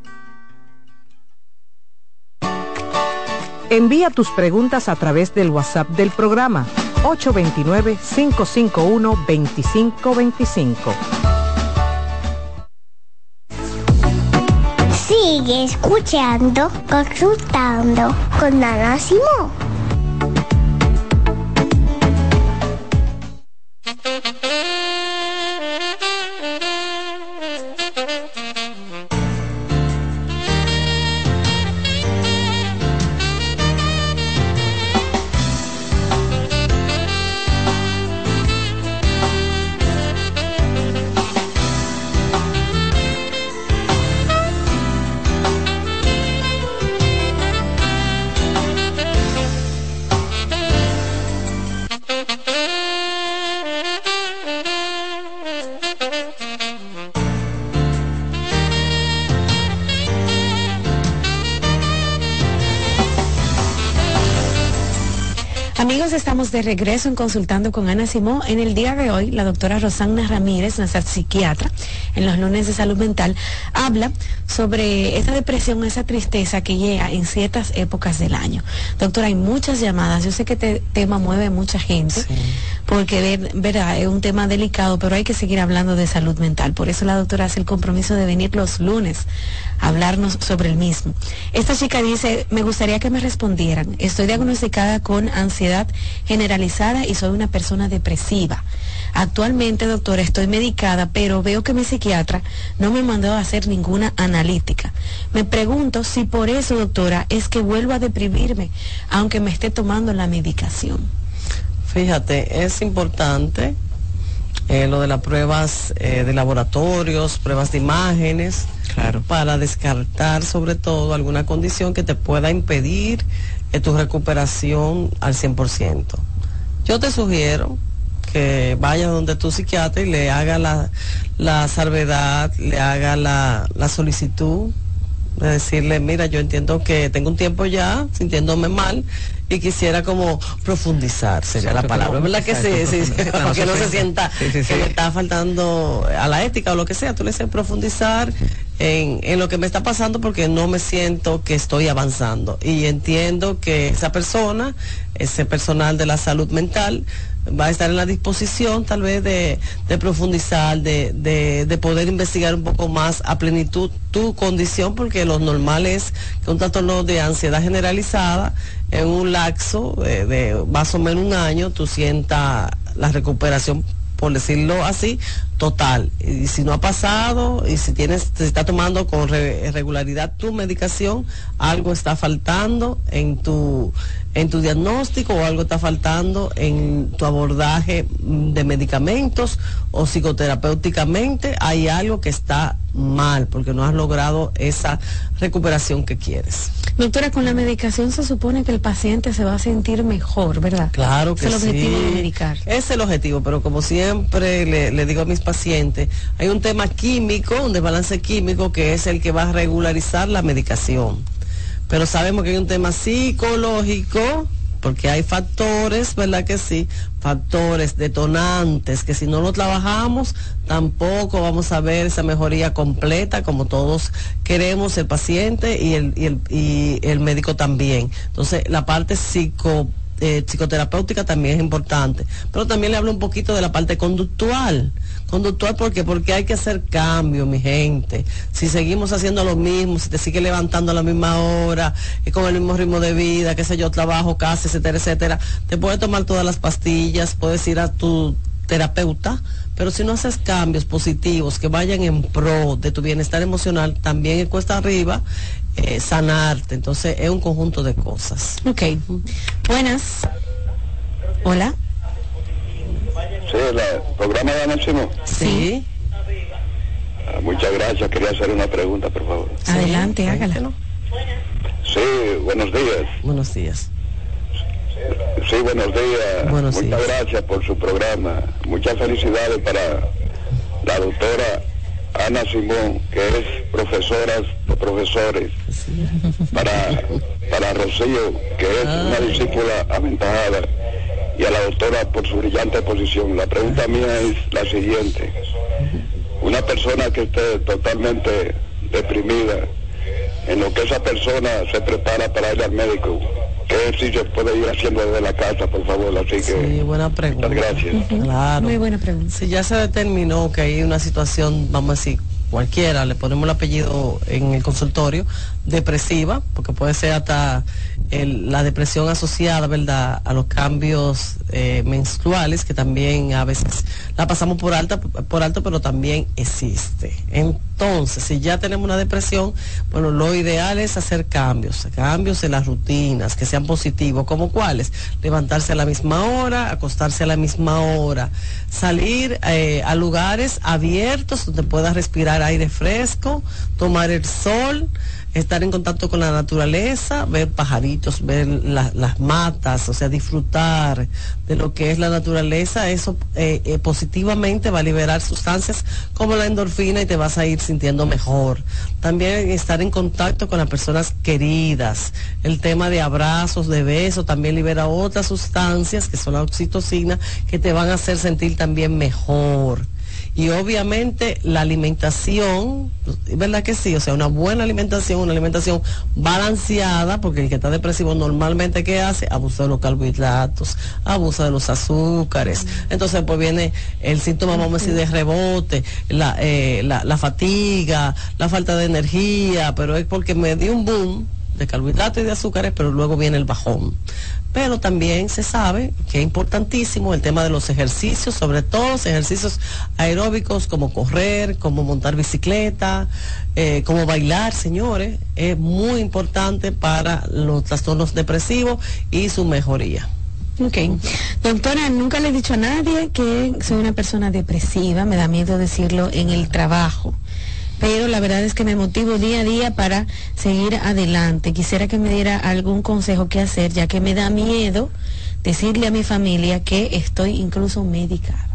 Envía tus preguntas a través del WhatsApp del programa 829-551-2525. Sigue escuchando, consultando con Ana Simón. Regreso en Consultando con Ana Simón. En el día de hoy, la doctora Rosana Ramírez, nuestra psiquiatra, en los lunes de salud mental, habla sobre esa depresión, esa tristeza que llega en ciertas épocas del año. Doctora, hay muchas llamadas. Yo sé que este tema mueve mucha gente, porque verdad, es un tema delicado, pero hay que seguir hablando de salud mental. Por eso la doctora hace el compromiso de venir los lunes a hablarnos sobre el mismo. Esta chica dice, me gustaría que me respondieran. Estoy diagnosticada con ansiedad generalizada y soy una persona depresiva. Actualmente, doctora, estoy medicada, pero veo que mi psiquiatra no me mandó a hacer ninguna analítica. Me pregunto si por eso, doctora, es que vuelvo a deprimirme, aunque me esté tomando la medicación. Fíjate, es importante eh, lo de las pruebas eh, de laboratorios, pruebas de imágenes, claro. para descartar sobre todo alguna condición que te pueda impedir eh, tu recuperación al 100%. Yo te sugiero que vaya donde tu psiquiatra y le haga la, la salvedad, le haga la, la solicitud de decirle, mira, yo entiendo que tengo un tiempo ya sintiéndome mal y quisiera como profundizar, sería la palabra. ¿Verdad que sí? sí, porque no se sienta que le está faltando a la ética o lo que sea. Tú le dices profundizar en, en, lo que me está pasando porque no me siento que estoy avanzando. Y entiendo que esa persona, ese personal de la salud mental, va a estar en la disposición tal vez de, profundizar, de, poder investigar un poco más a plenitud tu condición, porque lo normal es que un trastorno de ansiedad generalizada en un laxo eh, de más o menos un año tú sientas la recuperación por decirlo así, total. Y si no ha pasado y si tienes, si está tomando con regularidad tu medicación, algo está faltando en tu en tu diagnóstico o algo está faltando en tu abordaje de medicamentos o psicoterapéuticamente hay algo que está mal porque no has logrado esa recuperación que quieres. Doctora, con la medicación se supone que el paciente se va a sentir mejor, ¿verdad? Claro que es el objetivo de medicar. Es el objetivo, pero como siempre le, le digo a mis pacientes, hay un tema químico, un desbalance químico que es el que va a regularizar la medicación pero sabemos que hay un tema psicológico, porque hay factores, ¿verdad que sí? Factores detonantes que si no lo trabajamos tampoco vamos a ver esa mejoría completa como todos queremos el paciente y el, médico también. Entonces la parte psico, eh, psicoterapéutica también es importante, pero también le hablo un poquito de la parte conductual. Conductual porque porque hay que hacer cambio mi gente. Si seguimos haciendo lo mismo si te sigue levantando a la misma hora y con el mismo ritmo de vida qué sé yo trabajo casa etcétera etcétera te puedes tomar todas las pastillas puedes ir a tu terapeuta pero si no haces cambios positivos que vayan en pro de tu bienestar emocional también cuesta arriba eh, sanarte entonces es un conjunto de cosas ok buenas hola Sí, el programa de Máximo. Sí. Ah, muchas gracias. Quería hacer una pregunta, por favor. Adelante, hágala. Sí, buenos días. Buenos días. Sí, buenos días. Muchas gracias por su programa. Muchas felicidades para la doctora Ana Simón, que es profesora de profesores. Para, para Rocío, que es una discípula aventajada. Y a la doctora por su brillante exposición. La pregunta mía es la siguiente. Una persona que esté totalmente deprimida, en lo que esa persona se prepara para ir al médico, ¿qué si se puede ir haciendo desde la casa, por favor? Así que, sí, buena pregunta. gracias. Claro. Muy buena pregunta. Si ya se determinó que hay una situación, vamos a decir, cualquiera, le ponemos el apellido en el consultorio, depresiva, porque puede ser hasta la depresión asociada, a los cambios eh, menstruales, que también a veces la pasamos por, alta, por alto, pero también existe. Entonces, si ya tenemos una depresión, bueno, lo ideal es hacer cambios, cambios en las rutinas, que sean positivos, como cuáles, levantarse a la misma hora, acostarse a la misma hora, salir eh, a lugares abiertos donde puedas respirar aire fresco, tomar el sol, estar en contacto con la naturaleza, ver pajaritos, ver las matas, o sea, disfrutar de lo que es la naturaleza, eso eh, eh, positivamente va a liberar sustancias como la endorfina y te vas a ir sintiendo mejor. También estar en contacto con las personas queridas, el tema de abrazos, de besos, también libera otras sustancias que son la oxitocina que te van a hacer sentir también mejor y obviamente la alimentación, ¿verdad que sí? O sea, una buena alimentación, una alimentación balanceada, porque el que está depresivo normalmente ¿qué hace? Abusa de los carbohidratos, abusa de los azúcares. Entonces pues viene el síntoma, vamos a decir, de rebote, la, eh, la, fatiga, la falta de energía, pero es porque me dio un boom de carbohidratos y de azúcares, pero luego viene el bajón. Pero también se sabe que es importantísimo el tema de los ejercicios, sobre todo ejercicios aeróbicos como correr, como montar bicicleta, eh, como bailar, señores, es muy importante para los trastornos depresivos y su mejoría. Ok. Doctora, nunca le he dicho a nadie que soy una persona depresiva, me da miedo decirlo en el trabajo pero la verdad es que me motivo día a día para seguir adelante. Quisiera que me diera algún consejo que hacer, ya que me da miedo decirle a mi familia que estoy incluso médica.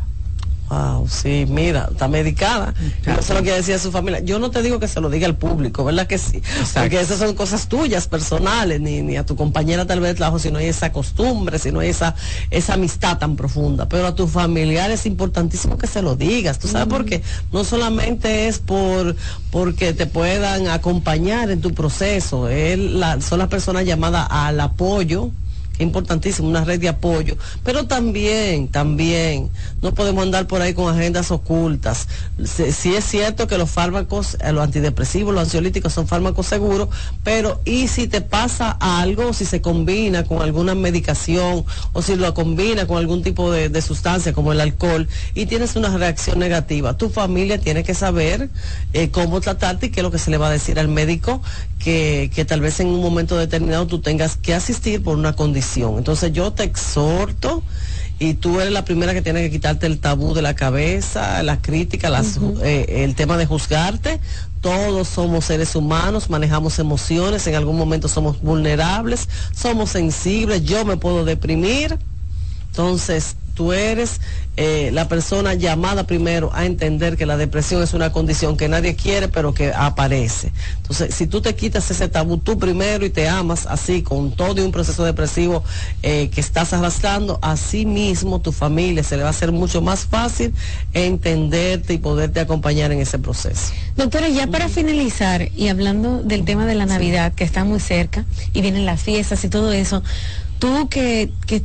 Wow, sí, mira, está medicada. Eso es lo que decía su familia. Yo no te digo que se lo diga al público, ¿verdad que sí? Porque esas son cosas tuyas, personales, ni, ni, a tu compañera tal vez de trabajo, si no hay esa costumbre, si no hay esa, esa amistad tan profunda. Pero a tu familiar es importantísimo que se lo digas. ¿Tú sabes por qué? No solamente es por porque te puedan acompañar en tu proceso, él, la, son las personas llamadas al apoyo importantísimo, una red de apoyo, pero también, también, no podemos andar por ahí con agendas ocultas. Sí, es cierto que los fármacos, eh, los antidepresivos, los ansiolíticos son fármacos seguros, pero ¿y si te pasa algo, si se combina con alguna medicación o si lo combina con algún tipo de, sustancia como el alcohol y tienes una reacción negativa? Tu familia tiene que saber eh, cómo tratarte y qué es lo que se le va a decir al médico que, que tal vez en un momento determinado tú tengas que asistir por una condición entonces yo te exhorto y tú eres la primera que tiene que quitarte el tabú de la cabeza, la crítica, eh, el tema de juzgarte. Todos somos seres humanos, manejamos emociones, en algún momento somos vulnerables, somos sensibles, yo me puedo deprimir. Entonces, tú eres eh, la persona llamada primero a entender que la depresión es una condición que nadie quiere, pero que aparece. Entonces, si tú te quitas ese tabú tú primero y te amas así, con todo un proceso depresivo eh, que estás arrastrando, así mismo tu familia se le va a hacer mucho más fácil entenderte y poderte acompañar en ese proceso. Doctora, ya para finalizar y hablando del tema de la Navidad, que está muy cerca y vienen las fiestas y todo eso, tú que, que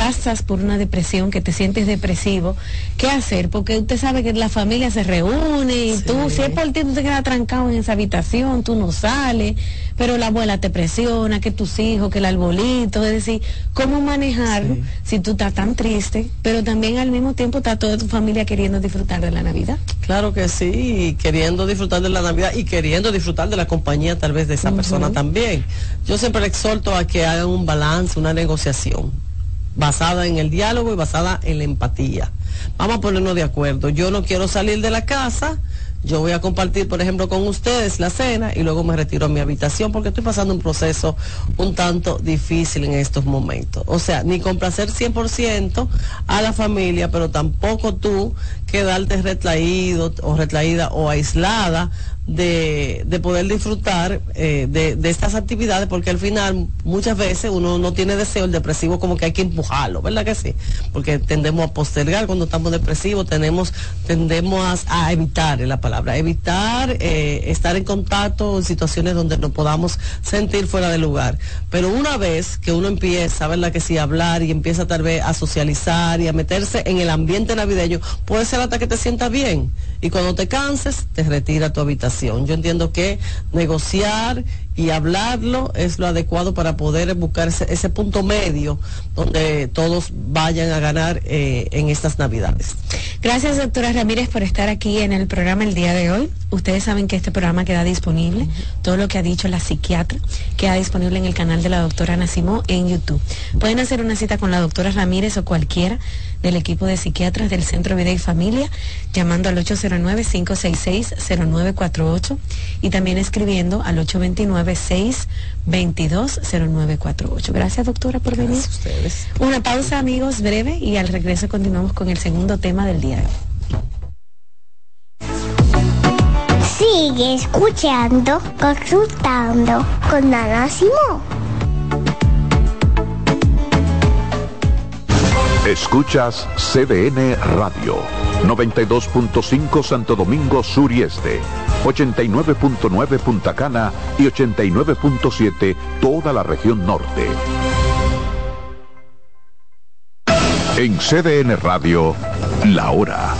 pasas por una depresión, que te sientes depresivo, ¿qué hacer? Porque usted sabe que la familia se reúne y tú, si es por ti, tú te quedas trancado en esa habitación, tú no sales, pero la abuela te presiona, que tus hijos, que el arbolito, es decir, ¿cómo manejarlo si tú estás tan triste, pero también al mismo tiempo está toda tu familia queriendo disfrutar de la Navidad? Claro que sí, queriendo disfrutar de la Navidad y queriendo disfrutar de la compañía tal vez de esa persona también. Yo siempre exhorto a que hagan un balance, una negociación basada en el diálogo y basada en la empatía. Vamos a ponernos de acuerdo. Yo no quiero salir de la casa, yo voy a compartir, por ejemplo, con ustedes la cena y luego me retiro a mi habitación porque estoy pasando un proceso un tanto difícil en estos momentos. O sea, ni complacer 100% a la familia, pero tampoco tú quedarte retraído o retraída o aislada de, poder disfrutar eh, de, estas actividades, porque al final muchas veces uno no tiene deseo, el depresivo como que hay que empujarlo, ¿verdad que sí? Porque tendemos a postergar cuando estamos depresivos, tenemos, tendemos a, evitar la palabra, evitar eh, estar en contacto en situaciones donde nos podamos sentir fuera de lugar. Pero una vez que uno empieza, ¿verdad que sí? A hablar y empieza tal vez a socializar y a meterse en el ambiente navideño, puede ser hasta que te sientas bien. Y cuando te canses, te retira a tu habitación yo entiendo que negociar y hablarlo es lo adecuado para poder buscar ese, punto medio donde todos vayan a ganar eh, en estas navidades. Gracias, doctora Ramírez, por estar aquí en el programa el día de hoy. Ustedes saben que este programa queda disponible, todo lo que ha dicho la psiquiatra, queda disponible en el canal de la doctora Nacimó en YouTube. Pueden hacer una cita con la doctora Ramírez o cualquiera del equipo de psiquiatras del Centro Vida y Familia, llamando al 809-566-0948 y también escribiendo al 829-622-0948. Gracias, doctora, por venir. Gracias a ustedes. Una pausa, amigos, breve, y al regreso continuamos con el segundo tema del día de hoy. Sigue escuchando, consultando con Ana Simón. Escuchas CDN Radio, 92.5 Santo Domingo Sur y Este, 89.9 Punta Cana y 89.7 toda la región norte. En CDN Radio, la hora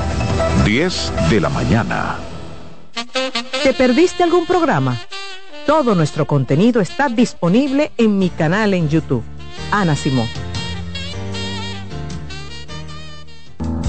10 de la mañana. ¿Te perdiste algún programa? Todo nuestro contenido está disponible en mi canal en YouTube. Ana Simón.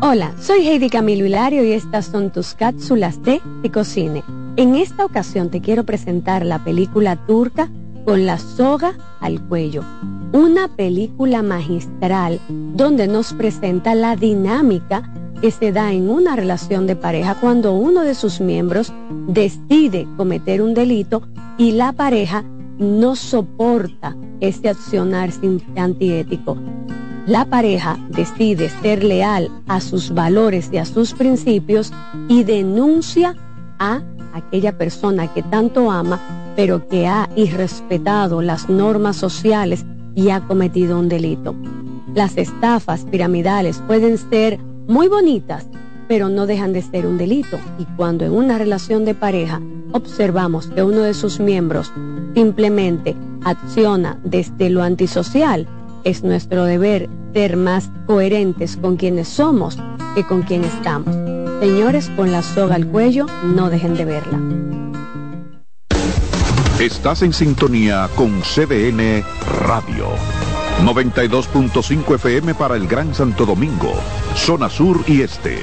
Hola, soy Heidi Camilo Hilario y estas son tus cápsulas de Ecocine. En esta ocasión te quiero presentar la película turca Con la soga al cuello, una película magistral donde nos presenta la dinámica que se da en una relación de pareja cuando uno de sus miembros decide cometer un delito y la pareja no soporta ese accionar antiético la pareja decide ser leal a sus valores y a sus principios y denuncia a aquella persona que tanto ama, pero que ha irrespetado las normas sociales y ha cometido un delito. Las estafas piramidales pueden ser muy bonitas, pero no dejan de ser un delito. Y cuando en una relación de pareja observamos que uno de sus miembros simplemente acciona desde lo antisocial, es nuestro deber ser más coherentes con quienes somos que con quien estamos. Señores, con la soga al cuello, no dejen de verla. Estás en sintonía con CDN Radio. 92.5 FM para el Gran Santo Domingo, zona sur y este.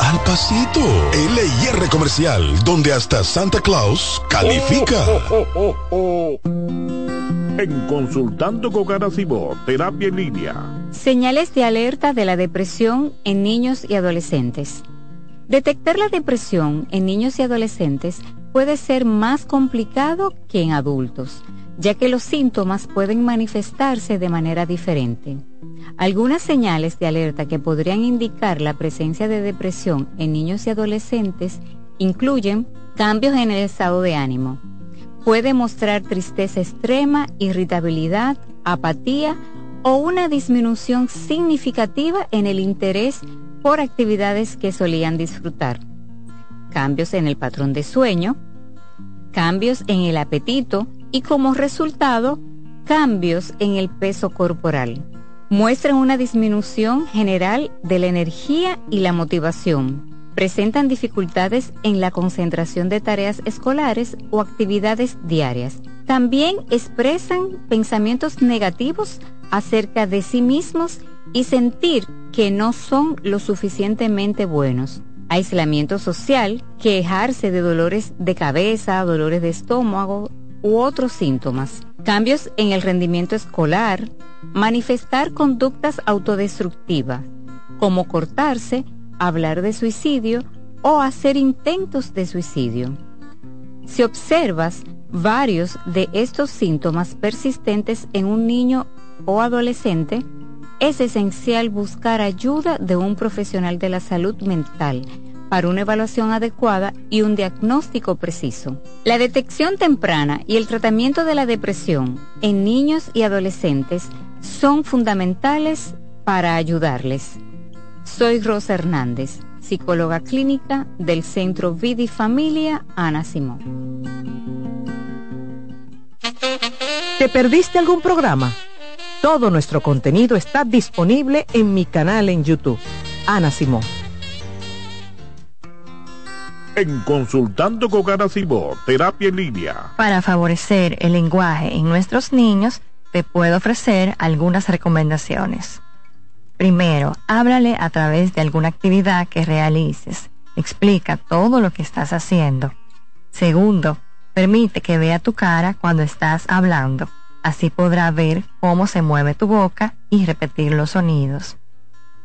al pasito. LIR Comercial, donde hasta Santa Claus califica. en Consultando con Terapia en Línea. Señales de alerta de la depresión en niños y adolescentes. Detectar la depresión en niños y adolescentes puede ser más complicado que en adultos, ya que los síntomas pueden manifestarse de manera diferente. Algunas señales de alerta que podrían indicar la presencia de depresión en niños y adolescentes incluyen cambios en el estado de ánimo. Puede mostrar tristeza extrema, irritabilidad, apatía o una disminución significativa en el interés por actividades que solían disfrutar. Cambios en el patrón de sueño, cambios en el apetito y como resultado, cambios en el peso corporal muestran una disminución general de la energía y la motivación. Presentan dificultades en la concentración de tareas escolares o actividades diarias. También expresan pensamientos negativos acerca de sí mismos y sentir que no son lo suficientemente buenos. Aislamiento social, quejarse de dolores de cabeza, dolores de estómago u otros síntomas cambios en el rendimiento escolar, manifestar conductas autodestructivas, como cortarse, hablar de suicidio o hacer intentos de suicidio. Si observas varios de estos síntomas persistentes en un niño o adolescente, es esencial buscar ayuda de un profesional de la salud mental para una evaluación adecuada y un diagnóstico preciso. La detección temprana y el tratamiento de la depresión en niños y adolescentes son fundamentales para ayudarles. Soy Rosa Hernández, psicóloga clínica del Centro Vidi Familia Ana Simón. ¿Te perdiste algún programa? Todo nuestro contenido está disponible en mi canal en YouTube, Ana Simón en Consultando con Garacimo, Terapia en Línea. Para favorecer el lenguaje en nuestros niños, te puedo ofrecer algunas recomendaciones. Primero, háblale a través de alguna actividad que realices. Explica todo lo que estás haciendo. Segundo, permite que vea tu cara cuando estás hablando. Así podrá ver cómo se mueve tu boca y repetir los sonidos.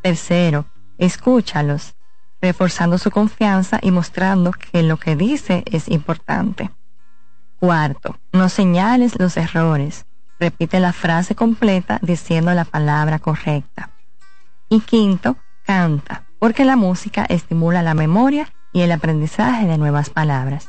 Tercero, escúchalos reforzando su confianza y mostrando que lo que dice es importante. Cuarto, no señales los errores. Repite la frase completa diciendo la palabra correcta. Y quinto, canta, porque la música estimula la memoria y el aprendizaje de nuevas palabras.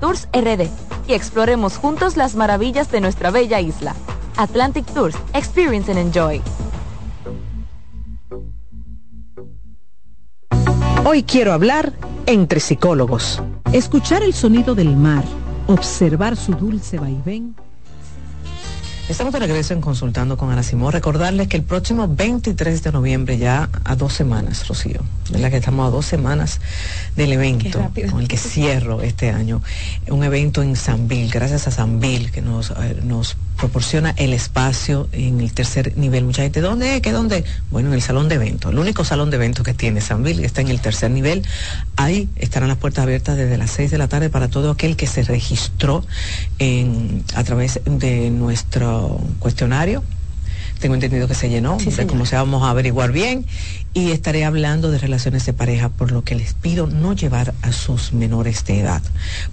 Tours RD y exploremos juntos las maravillas de nuestra bella isla. Atlantic Tours, Experience and Enjoy. Hoy quiero hablar entre psicólogos. Escuchar el sonido del mar, observar su dulce vaivén Estamos de regreso en Consultando con Ana Simón. Recordarles que el próximo 23 de noviembre, ya a dos semanas, Rocío, la que estamos a dos semanas del evento con el que cierro este año, un evento en Sanville, gracias a Sanville, que nos, eh, nos proporciona el espacio en el tercer nivel. Mucha gente, ¿dónde? ¿Qué dónde? Bueno, en el salón de eventos, el único salón de eventos que tiene Sanville, que está en el tercer nivel. Ahí estarán las puertas abiertas desde las 6 de la tarde para todo aquel que se registró en, a través de nuestro cuestionario. Tengo entendido que se llenó, sí, de cómo se vamos a averiguar bien. Y estaré hablando de relaciones de pareja, por lo que les pido no llevar a sus menores de edad,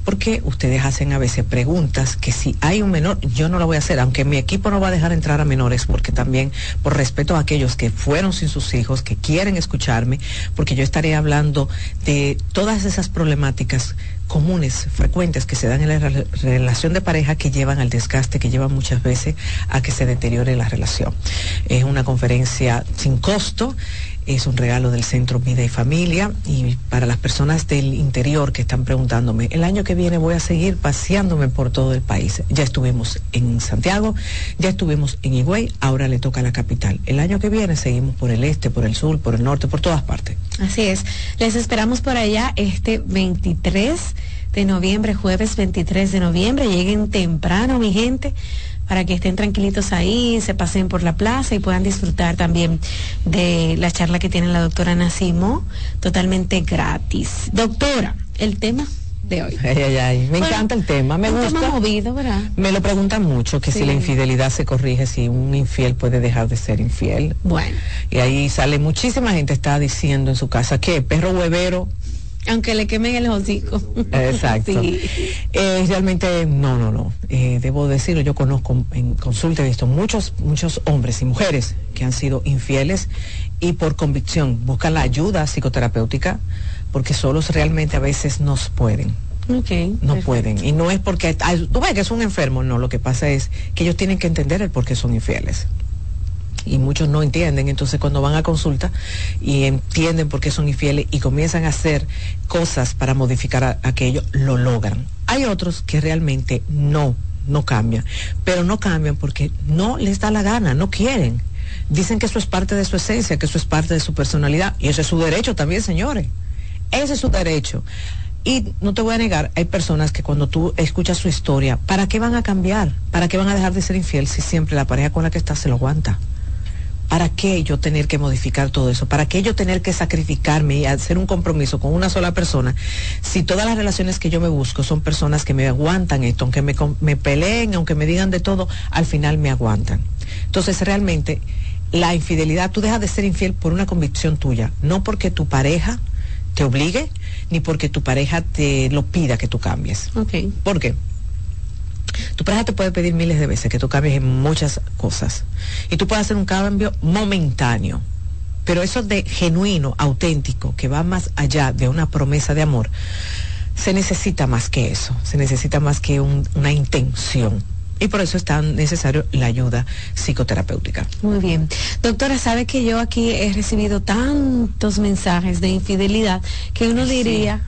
porque ustedes hacen a veces preguntas que si hay un menor, yo no lo voy a hacer, aunque mi equipo no va a dejar entrar a menores, porque también por respeto a aquellos que fueron sin sus hijos, que quieren escucharme, porque yo estaré hablando de todas esas problemáticas comunes, frecuentes que se dan en la relación de pareja que llevan al desgaste, que llevan muchas veces a que se deteriore la relación. Es una conferencia sin costo es un regalo del Centro Vida y Familia y para las personas del interior que están preguntándome, el año que viene voy a seguir paseándome por todo el país. Ya estuvimos en Santiago, ya estuvimos en Higüey, ahora le toca a la capital. El año que viene seguimos por el este, por el sur, por el norte, por todas partes. Así es. Les esperamos por allá este 23 de noviembre, jueves 23 de noviembre. Lleguen temprano, mi gente para que estén tranquilitos ahí, se pasen por la plaza y puedan disfrutar también de la charla que tiene la doctora Nacimo, totalmente gratis. Doctora, el tema de hoy. Ay, ay, ay. Me encanta el tema, me gusta. Tema movido, ¿verdad? Me lo preguntan mucho, que si la infidelidad se corrige, si un infiel puede dejar de ser infiel. Bueno. Y ahí sale muchísima gente está diciendo en su casa que perro huevero aunque le quemen el hocico. Exacto. Eh, realmente, no, no, no. Eh, debo decirlo, yo conozco en consulta, he visto muchos, muchos hombres y mujeres que han sido infieles y por convicción buscan la ayuda psicoterapéutica porque solos realmente a veces no pueden. Okay, no pueden. Y no es porque, tú ves que es un enfermo, no, lo que pasa es que ellos tienen que entender el por qué son infieles y muchos no entienden, entonces cuando van a consulta y entienden por qué son infieles y comienzan a hacer cosas para modificar aquello, lo logran. Hay otros que realmente no, no cambian, pero no cambian porque no les da la gana, no quieren. Dicen que eso es parte de su esencia, que eso es parte de su personalidad y ese es su derecho también, señores. Ese es su derecho. Y no te voy a negar, hay personas que cuando tú escuchas su historia, ¿para qué van a cambiar? ¿Para qué van a dejar de ser infiel si siempre la pareja con la que está se lo aguanta? ¿Para qué yo tener que modificar todo eso? ¿Para qué yo tener que sacrificarme y hacer un compromiso con una sola persona si todas las relaciones que yo me busco son personas que me aguantan esto, aunque me, me peleen, aunque me digan de todo, al final me aguantan? Entonces realmente la infidelidad, tú dejas de ser infiel por una convicción tuya, no porque tu pareja te obligue, ni porque tu pareja te lo pida que tú cambies. Okay. ¿Por qué? Tu pareja te puede pedir miles de veces que tú cambies en muchas cosas. Y tú puedes hacer un cambio momentáneo. Pero eso de genuino, auténtico, que va más allá de una promesa de amor, se necesita más que eso. Se necesita más que una intención. Y por eso es tan necesario la ayuda psicoterapéutica. Muy bien. Doctora, sabe que yo aquí he recibido tantos mensajes de infidelidad que uno diría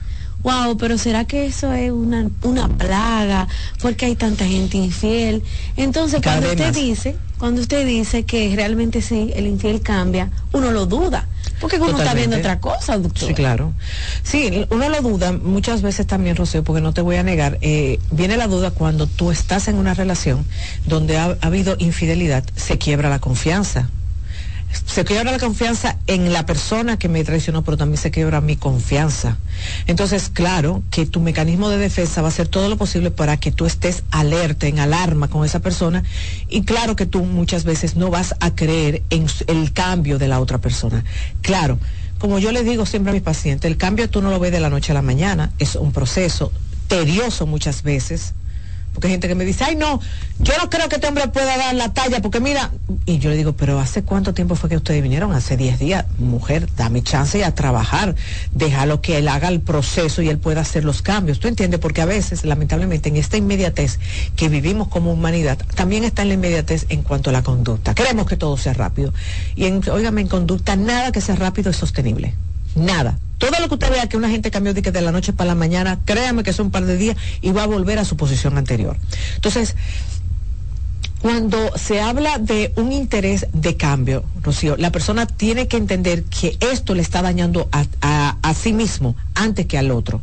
wow, pero ¿será que eso es una, una plaga? Porque hay tanta gente infiel. Entonces, cuando usted dice, cuando usted dice que realmente sí, el infiel cambia, uno lo duda. Porque uno está viendo otra cosa, doctor. Sí, claro. Sí, uno lo duda muchas veces también, Rocío, porque no te voy a negar. Eh, viene la duda cuando tú estás en una relación donde ha habido infidelidad, se quiebra la confianza se quiebra la confianza en la persona que me traicionó, pero también se quiebra mi confianza. Entonces, claro que tu mecanismo de defensa va a hacer todo lo posible para que tú estés alerta, en alarma con esa persona. Y claro que tú muchas veces no vas a creer en el cambio de la otra persona. Claro, como yo le digo siempre a mis pacientes, el cambio tú no lo ves de la noche a la mañana, es un proceso tedioso muchas veces porque hay gente que me dice, ay no, yo no creo que este hombre pueda dar la talla, porque mira, y yo le digo, pero ¿hace cuánto tiempo fue que ustedes vinieron? Hace 10 días, mujer, dame chance y a trabajar, déjalo que él haga el proceso y él pueda hacer los cambios. ¿Tú entiendes? Porque a veces, lamentablemente, en esta inmediatez que vivimos como humanidad, también está en la inmediatez en cuanto a la conducta. Queremos que todo sea rápido. Y, en, en conducta, nada que sea rápido es sostenible. Nada. Todo lo que usted vea que una gente cambió de, la noche para la mañana, créame que son un par de días y va a volver a su posición anterior. Entonces, cuando se habla de un interés de cambio, Rocío, la persona tiene que entender que esto le está dañando a, sí mismo antes que al otro.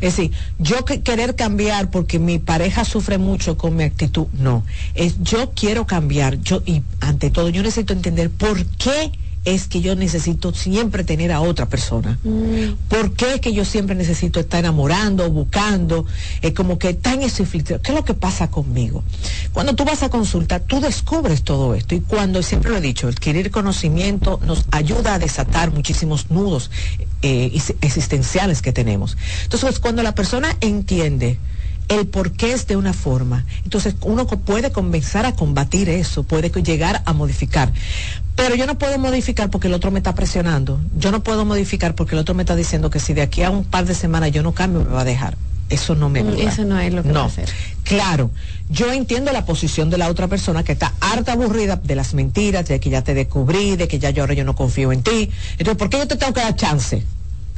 Es decir, yo que querer cambiar porque mi pareja sufre mucho con mi actitud, no. Es yo quiero cambiar, yo y ante todo yo necesito entender por qué es que yo necesito siempre tener a otra persona? Mm. ¿Por qué es que yo siempre necesito estar enamorando, buscando? Es como que está en ese filtro. ¿Qué es lo que pasa conmigo? Cuando tú vas a consulta, tú descubres todo esto. Y cuando, siempre lo he dicho, adquirir conocimiento nos ayuda a desatar muchísimos nudos eh, existenciales que tenemos. Entonces, cuando la persona entiende, el por qué es de una forma. Entonces uno puede comenzar a combatir eso, puede llegar a modificar. Pero yo no puedo modificar porque el otro me está presionando. Yo no puedo modificar porque el otro me está diciendo que si de aquí a un par de semanas yo no cambio, me va a dejar. Eso no me mm, ayuda. Eso no es lo que no. va a hacer. Claro, yo entiendo la posición de la otra persona que está harta aburrida de las mentiras, de que ya te descubrí, de que ya yo ahora yo no confío en ti. Entonces, ¿por qué yo te tengo que dar chance?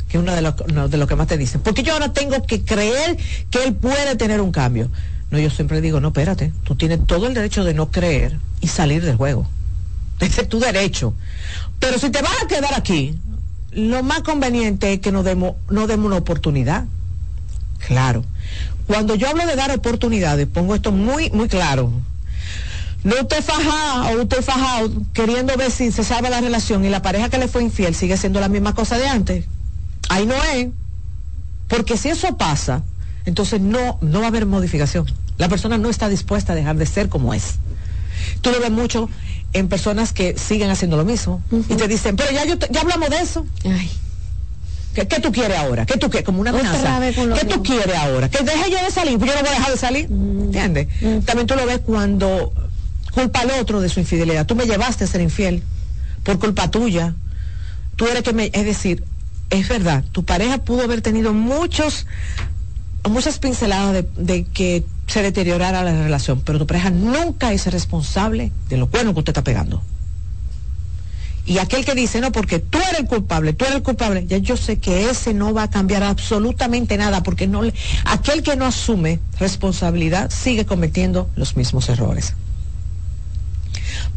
Que es uno de los de lo que más te dicen. Porque yo ahora tengo que creer que él puede tener un cambio. No, yo siempre digo, no, espérate, tú tienes todo el derecho de no creer y salir del juego. Ese es tu derecho. Pero si te vas a quedar aquí, lo más conveniente es que nos demos, una oportunidad. Claro. Cuando yo hablo de dar oportunidades, pongo esto muy, muy claro. No usted faja o usted fajado queriendo ver si se salva la relación y la pareja que le fue infiel sigue siendo la misma cosa de antes. Ahí no es. Porque si eso pasa, entonces no, no va a haber modificación. La persona no está dispuesta a dejar de ser como es. Tú lo ves mucho en personas que siguen haciendo lo mismo y te dicen, pero ya, yo, ya hablamos de eso. ¿Qué, tú quieres ahora? ¿Qué tú quieres? Como una amenaza. ¿Qué tú quieres ahora? Que deje yo de salir, pues yo no voy a dejar de salir. ¿Entiendes? También tú lo ves cuando culpa al otro de su infidelidad. Tú me llevaste a ser infiel por culpa tuya. Tú eres que me... Es decir, es verdad, tu pareja pudo haber tenido muchos muchas pinceladas de, que se deteriorara la relación, pero tu pareja nunca es responsable de lo bueno que usted está pegando. Y aquel que dice, no, porque tú eres el culpable, tú eres el culpable, ya yo sé que ese no va a cambiar absolutamente nada, porque no aquel que no asume responsabilidad sigue cometiendo los mismos errores.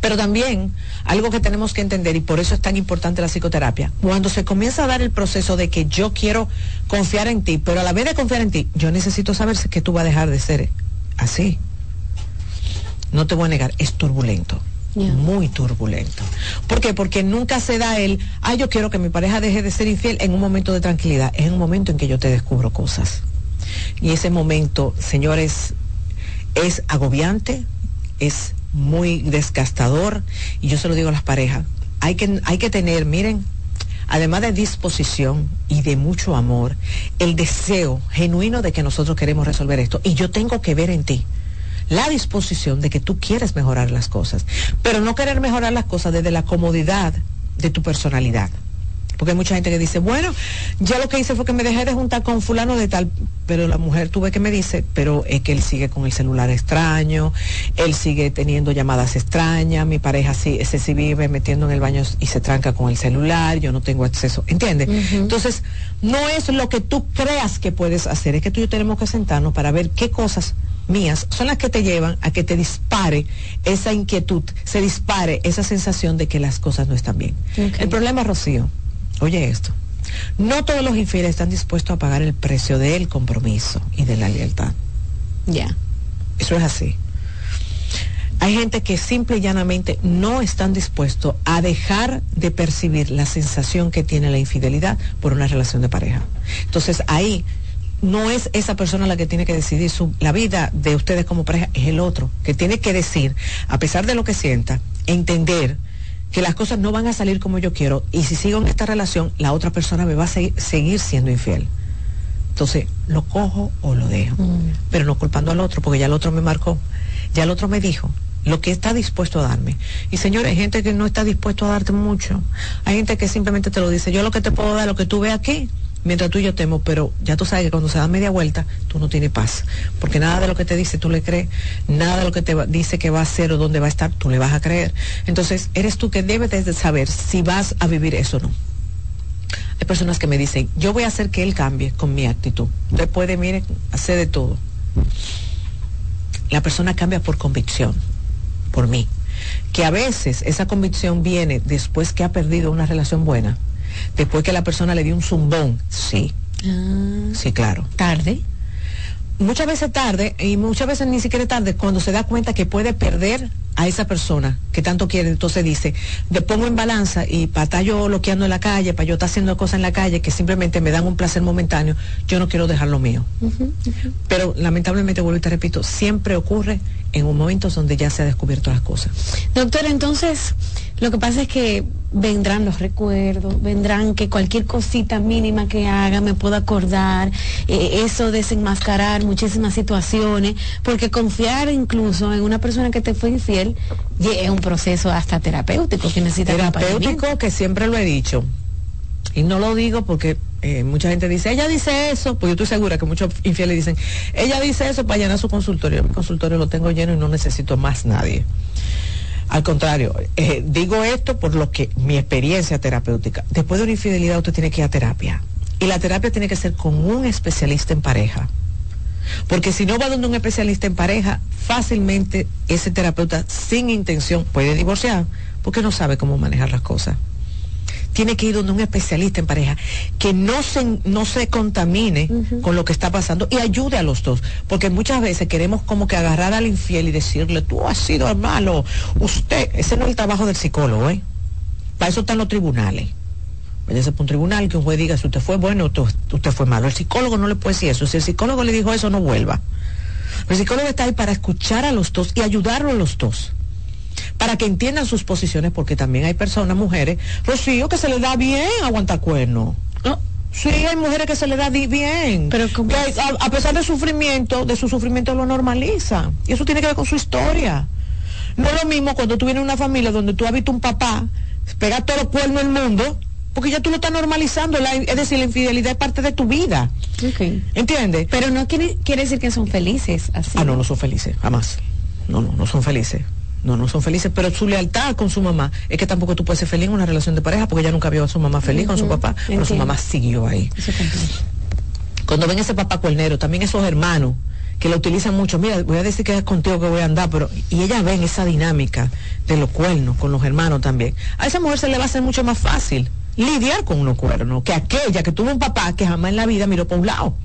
Pero también algo que tenemos que entender, y por eso es tan importante la psicoterapia, cuando se comienza a dar el proceso de que yo quiero confiar en ti, pero a la vez de confiar en ti, yo necesito saber que tú vas a dejar de ser así. No te voy a negar, es turbulento. Muy turbulento. ¿Por qué? Porque nunca se da el, ah, yo quiero que mi pareja deje de ser infiel en un momento de tranquilidad. Es un momento en que yo te descubro cosas. Y ese momento, señores, es agobiante, es muy desgastador y yo se lo digo a las parejas, hay que, hay que tener, miren, además de disposición y de mucho amor, el deseo genuino de que nosotros queremos resolver esto. Y yo tengo que ver en ti la disposición de que tú quieres mejorar las cosas, pero no querer mejorar las cosas desde la comodidad de tu personalidad. Porque hay mucha gente que dice, bueno, yo lo que hice fue que me dejé de juntar con fulano de tal, pero la mujer tuve que me dice, pero es que él sigue con el celular extraño, él sigue teniendo llamadas extrañas, mi pareja sí, ese sí vive metiendo en el baño y se tranca con el celular, yo no tengo acceso, ¿entiendes? Entonces, no es lo que tú creas que puedes hacer, es que tú y yo tenemos que sentarnos para ver qué cosas mías son las que te llevan a que te dispare esa inquietud, se dispare esa sensación de que las cosas no están bien. El problema, Rocío, Oye esto. No todos los infieles están dispuestos a pagar el precio del compromiso y de la lealtad. Ya. Eso es así. Hay gente que simple y llanamente no están dispuestos a dejar de percibir la sensación que tiene la infidelidad por una relación de pareja. Entonces ahí no es esa persona la que tiene que decidir su, la vida de ustedes como pareja, es el otro, que tiene que decir, a pesar de lo que sienta, entender que las cosas no van a salir como yo quiero y si sigo en esta relación, la otra persona me va a seguir, siendo infiel. Entonces, lo cojo o lo dejo, mm. pero no culpando al otro, porque ya el otro me marcó, ya el otro me dijo lo que está dispuesto a darme. Y señores, hay gente que no está dispuesto a darte mucho. Hay gente que simplemente te lo dice, yo lo que te puedo dar, lo que tú ves aquí, mientras tú y yo temo, pero ya tú sabes que cuando se da media vuelta, tú no tienes paz, porque nada de lo que te dice tú le crees, nada de lo que te dice que va a hacer o dónde va a estar, tú le vas a creer. Entonces, eres tú que debes de saber si vas a vivir eso o no. Hay personas que me dicen, yo voy a hacer que él cambie con mi actitud. Usted puede, mire, hacer de todo. La persona cambia por convicción. por mí, que a veces esa convicción viene después que ha perdido una relación buena, después que la persona le dio un zumbón, sí. Ah. sí, claro. Tarde muchas veces tarde y muchas veces ni siquiera tarde cuando se da cuenta que puede perder a esa persona que tanto quiere, entonces dice, le pongo en balanza y para estar yo loqueando en la calle, para yo estar haciendo cosas en la calle que simplemente me dan un placer momentáneo, yo no quiero dejar lo mío. Pero lamentablemente, vuelvo y te repito, siempre ocurre en un momento donde ya se ha descubierto las cosas. Doctor, entonces, lo que pasa es que vendrán los recuerdos, vendrán que cualquier cosita mínima que haga me pueda acordar, eh, eso desenmascarar muchísimas situaciones, porque confiar incluso en una persona que te fue infiel es un proceso hasta terapéutico que necesita terapéutico que siempre lo he dicho y no lo digo porque eh, mucha gente dice, ella dice eso, pues yo estoy segura que muchos infieles dicen, ella dice eso para llenar su consultorio. Mi consultorio lo tengo lleno y no necesito más nadie. Al contrario, eh, digo esto por lo que mi experiencia terapéutica. Después de una infidelidad usted tiene que ir a terapia. Y la terapia tiene que ser con un especialista en pareja. Porque si no va donde un especialista en pareja, fácilmente ese terapeuta sin intención puede divorciar porque no sabe cómo manejar las cosas tiene que ir donde un especialista en pareja que no se, no se contamine con lo que está pasando y ayude a los dos. Porque muchas veces queremos como que agarrar al infiel y decirle, tú has sido malo, usted, ese no es el trabajo del psicólogo, ¿eh? Para eso están los tribunales. Váyase por un tribunal que un juez diga si usted fue bueno o usted fue malo. El psicólogo no le puede decir eso. Si el psicólogo le dijo eso, no vuelva. El psicólogo está ahí para escuchar a los dos y ayudarlo a los dos para que entiendan sus posiciones, porque también hay personas, mujeres, Rocío, que se les da bien aguantar cuernos. ¿no? Sí, hay mujeres que se les da bien. Pero a, pesar del sufrimiento, de su sufrimiento lo normaliza. Y eso tiene que ver con su historia. No es lo mismo cuando tú vienes a una familia donde tú has visto un papá pega todo el cuerno el mundo, porque ya tú lo estás normalizando. es decir, la infidelidad es parte de tu vida. Okay. ¿Entiendes? Pero no quiere, quiere decir que son felices así. Ah, no, no son felices, jamás. No, no, no son felices. No, no son felices, pero su lealtad con su mamá es que tampoco tú puedes ser feliz en una relación de pareja porque ella nunca vio a su mamá feliz con su papá, pero su mamá siguió ahí. Cuando ven ese papá cuernero, también esos hermanos que lo utilizan mucho, mira, voy a decir que es contigo que voy a andar, pero y ella ven esa dinámica de los cuernos con los hermanos también. A esa mujer se le va a hacer mucho más fácil lidiar con unos cuernos que aquella que tuvo un papá que jamás en la vida miró por un lado.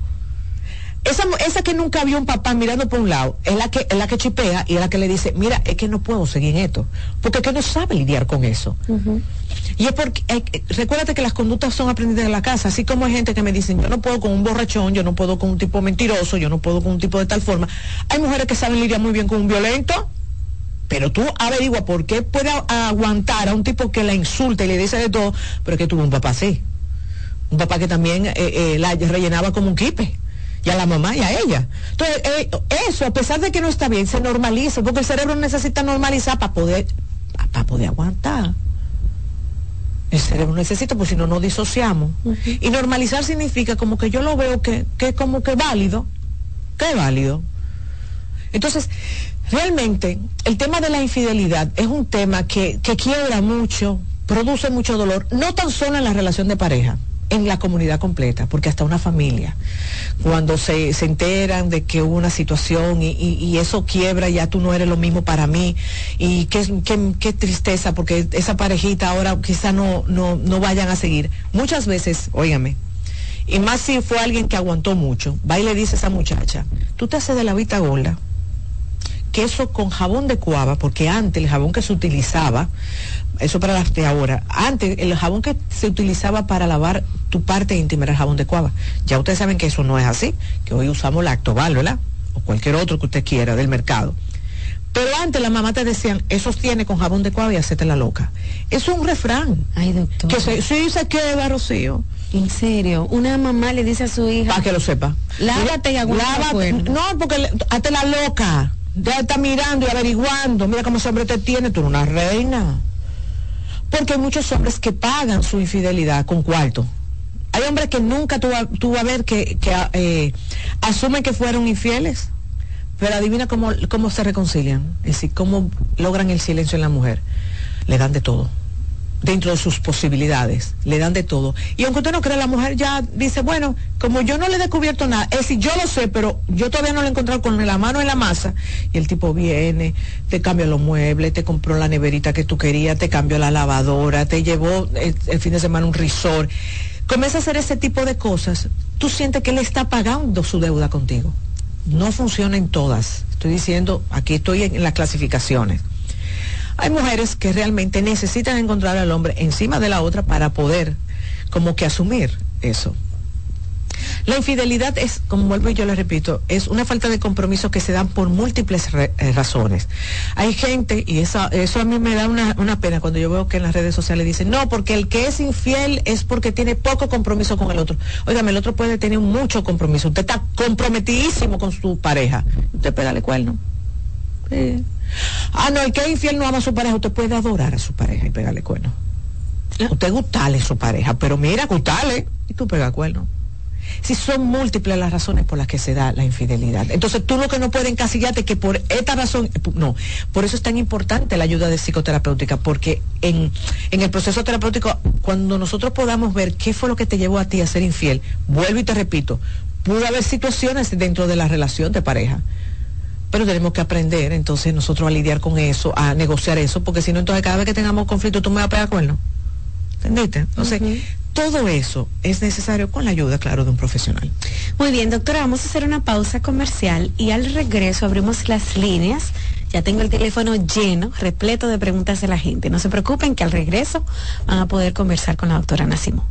Esa, esa que nunca vio un papá mirando por un lado, es la que es la que chipea y es la que le dice, mira, es que no puedo seguir en esto, porque es que no sabe lidiar con eso. Y es porque, eh, recuérdate que las conductas son aprendidas en la casa, así como hay gente que me dicen, yo no puedo con un borrachón, yo no puedo con un tipo mentiroso, yo no puedo con un tipo de tal forma. Hay mujeres que saben lidiar muy bien con un violento, pero tú averigua por qué puede aguantar a un tipo que la insulta y le dice de todo, pero es que tuvo un papá así. Un papá que también eh, eh, la rellenaba como un kipe y a la mamá y a ella. Entonces, eh, eso, a pesar de que no está bien, se normaliza, porque el cerebro necesita normalizar para poder, para poder aguantar. El cerebro necesita, pues si no, no disociamos. Y normalizar significa como que yo lo veo que, que como que válido, que es válido. Entonces, realmente, el tema de la infidelidad es un tema que, que quiebra mucho, produce mucho dolor, no tan solo en la relación de pareja, en la comunidad completa, porque hasta una familia, cuando se, se enteran de que hubo una situación y, eso quiebra, ya tú no eres lo mismo para mí, y qué, qué, tristeza, porque esa parejita ahora quizá no, no, no vayan a seguir. Muchas veces, óigame, y más si fue alguien que aguantó mucho, va y le dice a esa muchacha, tú te haces de la vista gorda, queso con jabón de cuava, porque antes el jabón que se utilizaba eso para las de ahora. Antes, el jabón que se utilizaba para lavar tu parte íntima era el jabón de cuava. Ya ustedes saben que eso no es así, que hoy usamos lactobal, ¿verdad? O cualquier otro que usted quiera del mercado. Pero antes la mamá te decían, eso tiene con jabón de cuava y hacete la loca. Eso es un refrán. Ay, doctor. Que se, sí se queda, Rocío. En serio, una mamá le dice a su hija. Para que lo sepa. Lávate y aguanta No, porque hazte la loca. Ya está mirando y averiguando. Mira cómo ese hombre te tiene. Tú eres una reina. Porque hay muchos hombres que pagan su infidelidad con cuarto. Hay hombres que nunca vas a ver que, eh, asumen que fueron infieles, pero adivina cómo, se reconcilian, es decir, cómo logran el silencio en la mujer. Le dan de todo. Dentro de sus posibilidades, le dan de todo. Y aunque usted no cree, la mujer ya dice, bueno, como yo no le he descubierto nada, es decir, yo lo sé, pero yo todavía no lo he encontrado con la mano en la masa. Y el tipo viene, te cambia los muebles, te compró la neverita que tú querías, te cambió la lavadora, te llevó el, fin de semana un risor. Comienza a hacer ese tipo de cosas, tú sientes que él está pagando su deuda contigo. No funciona en todas. Estoy diciendo, aquí estoy en las clasificaciones hay mujeres que realmente necesitan encontrar al hombre encima de la otra para poder como que asumir eso. La infidelidad es, como vuelvo y yo le repito, es una falta de compromiso que se dan por múltiples eh, razones. Hay gente, y eso, eso a mí me da una, una, pena cuando yo veo que en las redes sociales dicen, no, porque el que es infiel es porque tiene poco compromiso con el otro. Óigame, el otro puede tener mucho compromiso. Usted está comprometidísimo con su pareja. Usted pégale cuerno. Sí. Ah, no, el que es infiel no ama a su pareja. Usted puede adorar a su pareja y pegarle cuerno. Usted gustale a su pareja, pero mira, gustale y tú pega cuerno. Si son múltiples las razones por las que se da la infidelidad. Entonces tú lo que no puedes encasillarte que por esta razón, no. Por eso es tan importante la ayuda de psicoterapéutica, porque en, en el proceso terapéutico, cuando nosotros podamos ver qué fue lo que te llevó a ti a ser infiel, vuelvo y te repito, pudo haber situaciones dentro de la relación de pareja pero tenemos que aprender entonces nosotros a lidiar con eso, a negociar eso, porque si no, entonces cada vez que tengamos conflicto tú me vas a pegar cuerno. ¿Entendiste? Entonces, todo eso es necesario con la ayuda, claro, de un profesional. Muy bien, doctora, vamos a hacer una pausa comercial y al regreso abrimos las líneas. Ya tengo el teléfono lleno, repleto de preguntas de la gente. No se preocupen que al regreso van a poder conversar con la doctora Nacimo.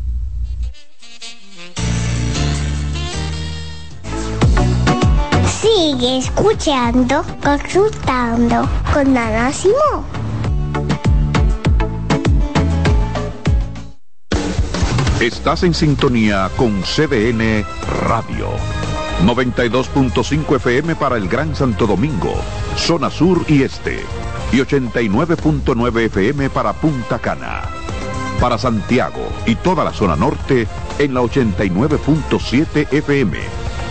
Sigue escuchando, consultando con Ana Simón. Estás en sintonía con CDN Radio. 92.5 FM para el Gran Santo Domingo, zona sur y este. Y 89.9 FM para Punta Cana. Para Santiago y toda la zona norte en la 89.7 FM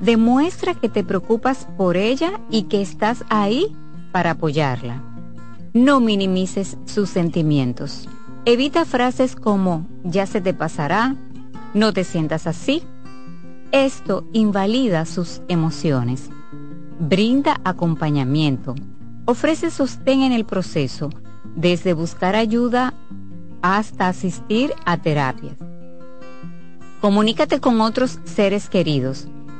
Demuestra que te preocupas por ella y que estás ahí para apoyarla. No minimices sus sentimientos. Evita frases como ya se te pasará, no te sientas así. Esto invalida sus emociones. Brinda acompañamiento. Ofrece sostén en el proceso, desde buscar ayuda hasta asistir a terapias. Comunícate con otros seres queridos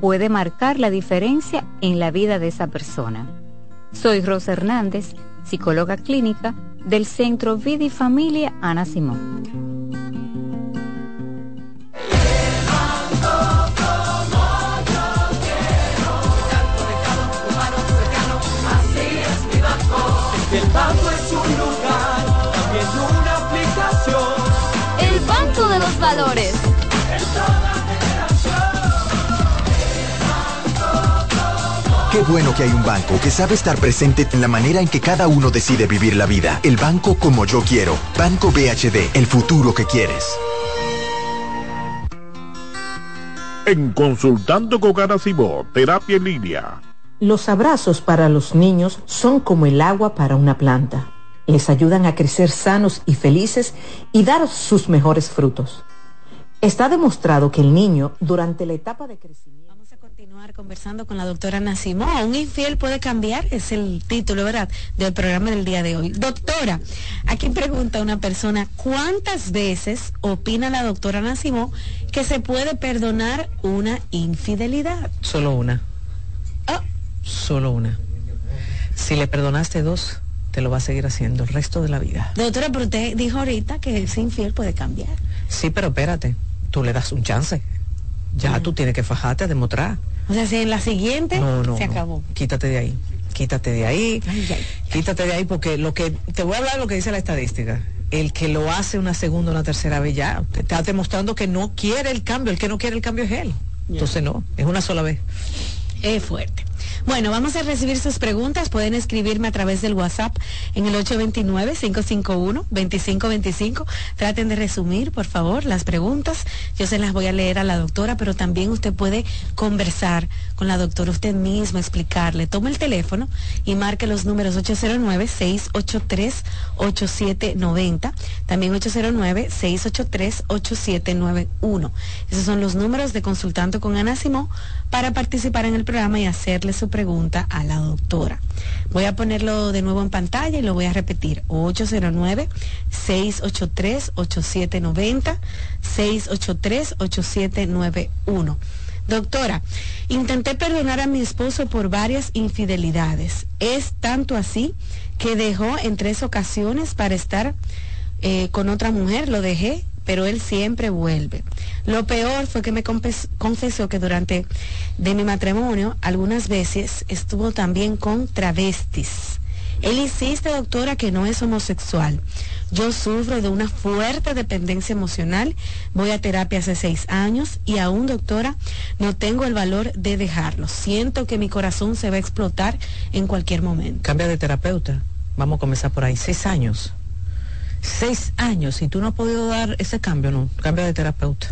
puede marcar la diferencia en la vida de esa persona. Soy Rosa Hernández, psicóloga clínica del Centro Vida y Familia Ana Simón. El banco es un lugar, también una aplicación. El Banco de los Valores Qué bueno que hay un banco que sabe estar presente en la manera en que cada uno decide vivir la vida. El banco como yo quiero. Banco BHD, el futuro que quieres. En Consultando con Garacimo, Terapia en Línea. Los abrazos para los niños son como el agua para una planta. Les ayudan a crecer sanos y felices y dar sus mejores frutos. Está demostrado que el niño, durante la etapa de crecimiento, conversando con la doctora Nacimo. Un infiel puede cambiar, es el título, ¿verdad?, del programa del día de hoy. Doctora, aquí pregunta una persona, ¿cuántas veces opina la doctora Nacimo que se puede perdonar una infidelidad? Solo una. Ah. Solo una. Si le perdonaste dos, te lo va a seguir haciendo el resto de la vida. Doctora, pero usted dijo ahorita que ese infiel puede cambiar. Sí, pero espérate, tú le das un chance. Ya tú tienes que fajarte a demostrar. O sea, si en la siguiente se acabó. Quítate de ahí. Quítate de ahí. Quítate de ahí porque lo que te voy a hablar de lo que dice la estadística. El que lo hace una segunda o una tercera vez ya te está demostrando que no quiere el cambio. El que no quiere el cambio es él. Entonces no, es una sola vez. Es fuerte. Bueno, vamos a recibir sus preguntas. Pueden escribirme a través del WhatsApp en el 829-551-2525. Traten de resumir, por favor, las preguntas. Yo se las voy a leer a la doctora, pero también usted puede conversar con la doctora usted mismo, explicarle. Tome el teléfono y marque los números 809-683-8790. También 809-683-8791. Esos son los números de consultando con Ana Simón para participar en el programa y hacerle su pregunta a la doctora. Voy a ponerlo de nuevo en pantalla y lo voy a repetir. 809-683-8790, 683-8791. Doctora, intenté perdonar a mi esposo por varias infidelidades. Es tanto así que dejó en tres ocasiones para estar eh, con otra mujer. Lo dejé pero él siempre vuelve. Lo peor fue que me confesó que durante de mi matrimonio algunas veces estuvo también con travestis. Él insiste, doctora, que no es homosexual. Yo sufro de una fuerte dependencia emocional. Voy a terapia hace seis años y aún, doctora, no tengo el valor de dejarlo. Siento que mi corazón se va a explotar en cualquier momento. Cambia de terapeuta. Vamos a comenzar por ahí. Seis años seis años y tú no has podido dar ese cambio, no, cambio de terapeuta.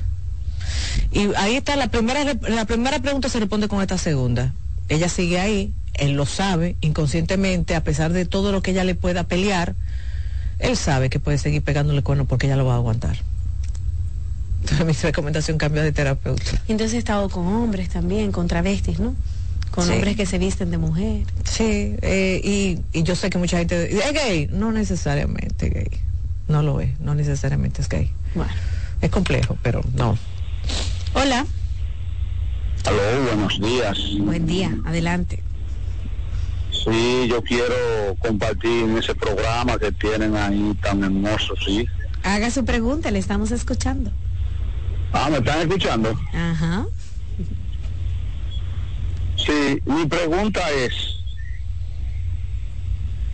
Y ahí está la primera, la primera pregunta se responde con esta segunda. Ella sigue ahí, él lo sabe, inconscientemente, a pesar de todo lo que ella le pueda pelear, él sabe que puede seguir pegándole cuerno porque ella lo va a aguantar. Entonces mi recomendación cambia de terapeuta. Entonces he estado con hombres también, con travestis, ¿no? Con hombres que se visten de mujer. Sí, eh, y, y, yo sé que mucha gente es gay, no necesariamente gay no lo es, no necesariamente es gay. Bueno. Es complejo, pero no. Hola. Aló, buenos días. Buen día, adelante. Sí, yo quiero compartir en ese programa que tienen ahí tan hermoso, sí. Haga su pregunta, le estamos escuchando. Ah, ¿me están escuchando? Ajá. Sí, mi pregunta es,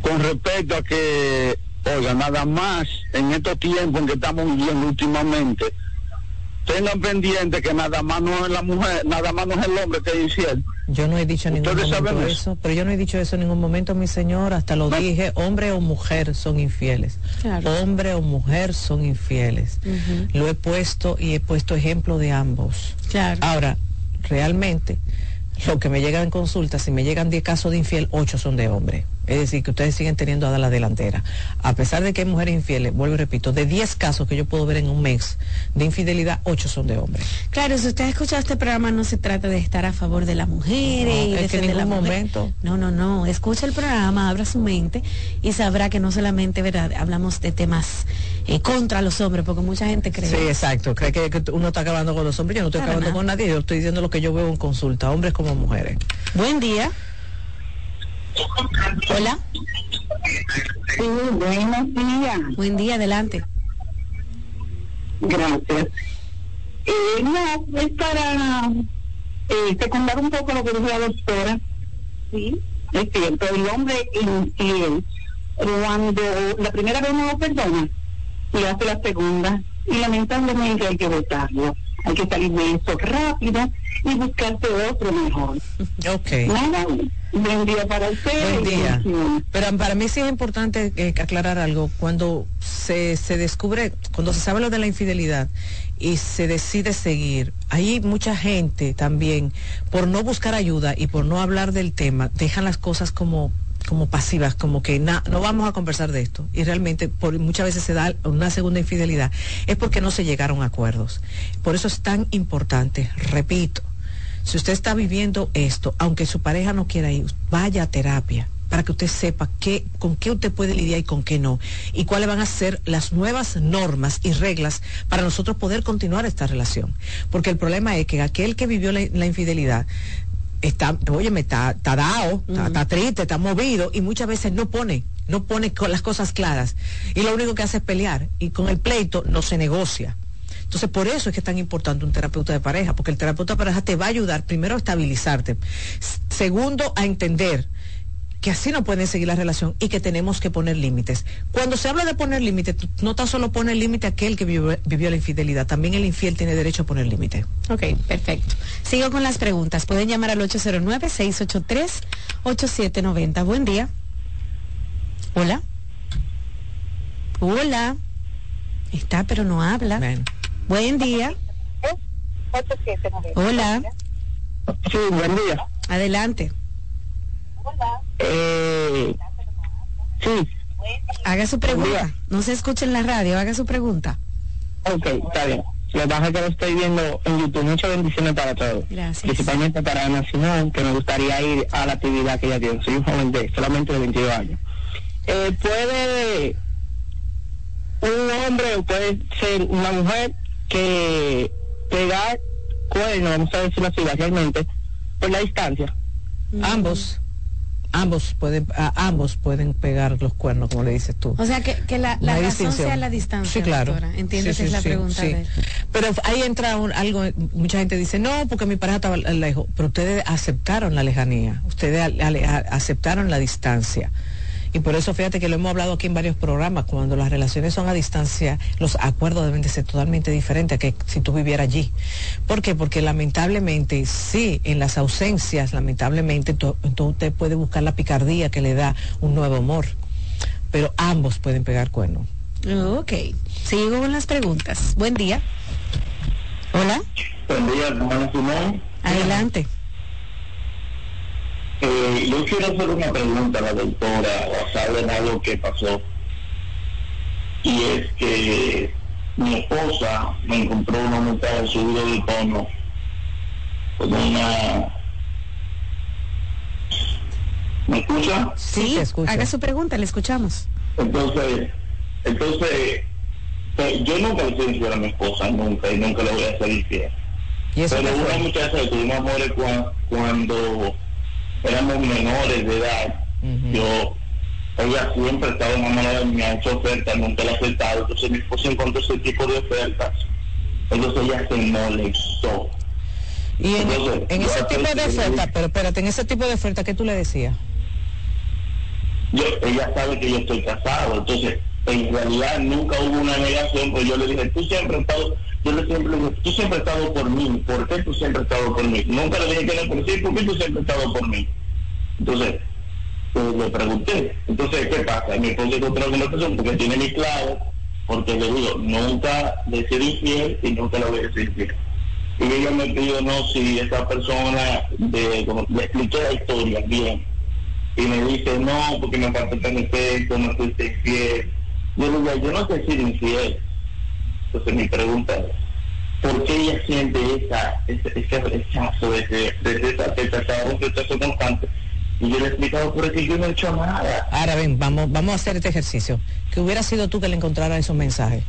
con respecto a que Oiga, nada más en estos tiempos en que estamos viviendo últimamente, tengan pendiente que nada más no es la mujer, nada más no es el hombre que es infiel. Yo no he dicho en ningún momento eso, pero yo no he dicho eso en ningún momento, mi señor, hasta lo dije, hombre o mujer son infieles. Hombre o mujer son infieles. Lo he puesto y he puesto ejemplo de ambos. Claro. Ahora, realmente, lo que me llega en consulta, si me llegan 10 casos de infiel, 8 son de hombre. Es decir, que ustedes siguen teniendo a la delantera. A pesar de que hay mujeres infieles, vuelvo y repito, de 10 casos que yo puedo ver en un mes de infidelidad, 8 son de hombres. Claro, si usted ha escuchado este programa, no se trata de estar a favor de la mujer y es que en ningún momento. No, no, no. Escucha el programa, abra su mente y sabrá que no solamente ¿verdad? hablamos de temas eh, contra los hombres, porque mucha gente cree. Sí, exacto. Cree que, uno está acabando con los hombres. Yo no estoy acabando con nadie. Yo estoy diciendo lo que yo veo en consulta, hombres como mujeres. Buen día. Hola. Sí, buenos días. Buen día, adelante. Gracias. Eh, no, es para eh, secundar un poco lo que dijo la doctora. Sí, es cierto, el hombre infiel, cuando la primera vez no lo perdona, y hace la segunda, y lamentablemente hay que votarlo. Hay que salir de eso rápido y buscarse otro mejor. Ok. Nada, día para usted. Buen día. Pero para mí sí es importante eh, aclarar algo. Cuando se, se descubre, cuando se sabe lo de la infidelidad y se decide seguir, hay mucha gente también, por no buscar ayuda y por no hablar del tema, dejan las cosas como como pasivas, como que no vamos a conversar de esto. Y realmente por, muchas veces se da una segunda infidelidad, es porque no se llegaron a acuerdos. Por eso es tan importante, repito, si usted está viviendo esto, aunque su pareja no quiera ir, vaya a terapia para que usted sepa qué, con qué usted puede lidiar y con qué no. Y cuáles van a ser las nuevas normas y reglas para nosotros poder continuar esta relación. Porque el problema es que aquel que vivió la, infidelidad está, oye, está, está dado, está, triste, está movido y muchas veces no pone, no pone con las cosas claras. Y lo único que hace es pelear. Y con el pleito no se negocia. Entonces, por eso es que es tan importante un terapeuta de pareja, porque el terapeuta de pareja te va a ayudar primero a estabilizarte, segundo a entender que así no pueden seguir la relación y que tenemos que poner límites. Cuando se habla de poner límites, no tan solo pone el límite aquel que vivió, la infidelidad, también el infiel tiene derecho a poner límite. Ok, perfecto. Sigo con las preguntas. Pueden llamar al 809-683-8790. Buen día. Hola. Hola. Está, pero no habla. Buen día. Hola. Sí, buen día. Adelante. Eh, sí. Haga su pregunta. No se escucha en la radio, haga su pregunta. Ok, está bien. Lo que pasa es que lo estoy viendo en YouTube. Muchas bendiciones para todos. Gracias. Principalmente para Ana Simón, que me gustaría ir a la actividad que ella tiene. Soy un joven de solamente de 22 años. Eh, ¿Puede un hombre o puede ser una mujer que pegar cuernos, vamos a decirlo así, realmente, por la distancia? Ambos ambos pueden ambos pueden pegar los cuernos como le dices tú. O sea que, que la, la razón sea la distancia sí claro. entiendes es la pregunta pero ahí entra un, algo mucha gente dice no porque mi pareja estaba lejos pero ustedes aceptaron la lejanía ustedes aceptaron la distancia y por eso fíjate que lo hemos hablado aquí en varios programas, cuando las relaciones son a distancia, los acuerdos deben de ser totalmente diferentes a que si tú vivieras allí. ¿Por qué? Porque lamentablemente, sí, en las ausencias, lamentablemente, tú, usted puede buscar la picardía que le da un nuevo amor. Pero ambos pueden pegar cuernos. Ok. Sigo con las preguntas. Buen día. Hola. Buen día, Simón. Adelante. Eh, yo quiero hacer una pregunta a la doctora basada en algo que pasó. Y es que mi esposa me encontró una montaña subido de tono con una... ¿Me escucha? Sí, haga su pregunta, le escuchamos. Entonces, entonces pues, yo nunca le infiel a mi esposa, nunca, y nunca le voy a hacer infiel. Pero una muchacha que tuvimos amores cuando éramos menores de edad, yo, ella siempre estaba enamorada, me ha hecho ofertas, nunca la ha aceptado, entonces mi esposa encontró ese tipo de ofertas, entonces ella se molestó. Y en, ese tipo de ofertas, pero espérate, en ese tipo de ofertas, ¿qué tú le decías? Yo, ella sabe que yo estoy casado, entonces en realidad nunca hubo una negación, pues yo le dije, tú siempre has estado, yo le siempre dije, tú siempre has estado por mí, ¿por qué tú siempre has estado por mí? Nunca le dije que no, por sí, ¿por qué tú siempre has estado por mí? Entonces, pues le pregunté, entonces, ¿qué pasa? Me puse contra la conversación porque tiene mi clave, porque le digo, nunca le sido infiel y nunca lo voy a decir infiel. Y ella me pidió, no, si esa persona, de, le expliqué la historia bien, y me dice, no, porque me falta tan efecto, no fuiste infiel yo le digo, yo no sé ser infiel. Entonces mi pregunta es, ¿por qué ella siente esa, ese, ese rechazo desde, un rechazo constante? Y yo le he explicado, por qué yo no he hecho nada. Ahora ven, vamos, vamos a hacer este ejercicio. Que hubiera sido tú que le encontrara esos mensajes.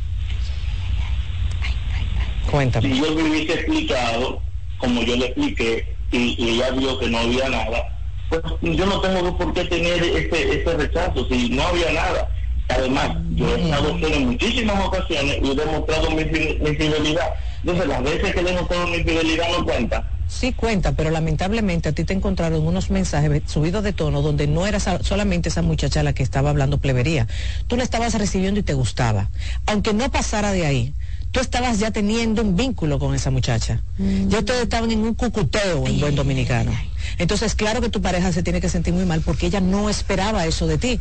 Cuéntame. Si yo me hubiese explicado, como yo le expliqué, y, y ella vio que no había nada, pues yo no tengo por qué tener ese, ese rechazo, si no había nada. Además, yo he estado en muchísimas ocasiones y he demostrado mi, fidelidad. Entonces, las veces que he demostrado mi fidelidad no cuenta. Sí cuenta, pero lamentablemente a ti te encontraron unos mensajes subidos de tono donde no era solamente esa muchacha la que estaba hablando plebería. Tú la estabas recibiendo y te gustaba. Aunque no pasara de ahí, tú estabas ya teniendo un vínculo con esa muchacha. Mm. Ya ustedes estaban en un cucuteo en buen dominicano. Entonces, claro que tu pareja se tiene que sentir muy mal porque ella no esperaba eso de ti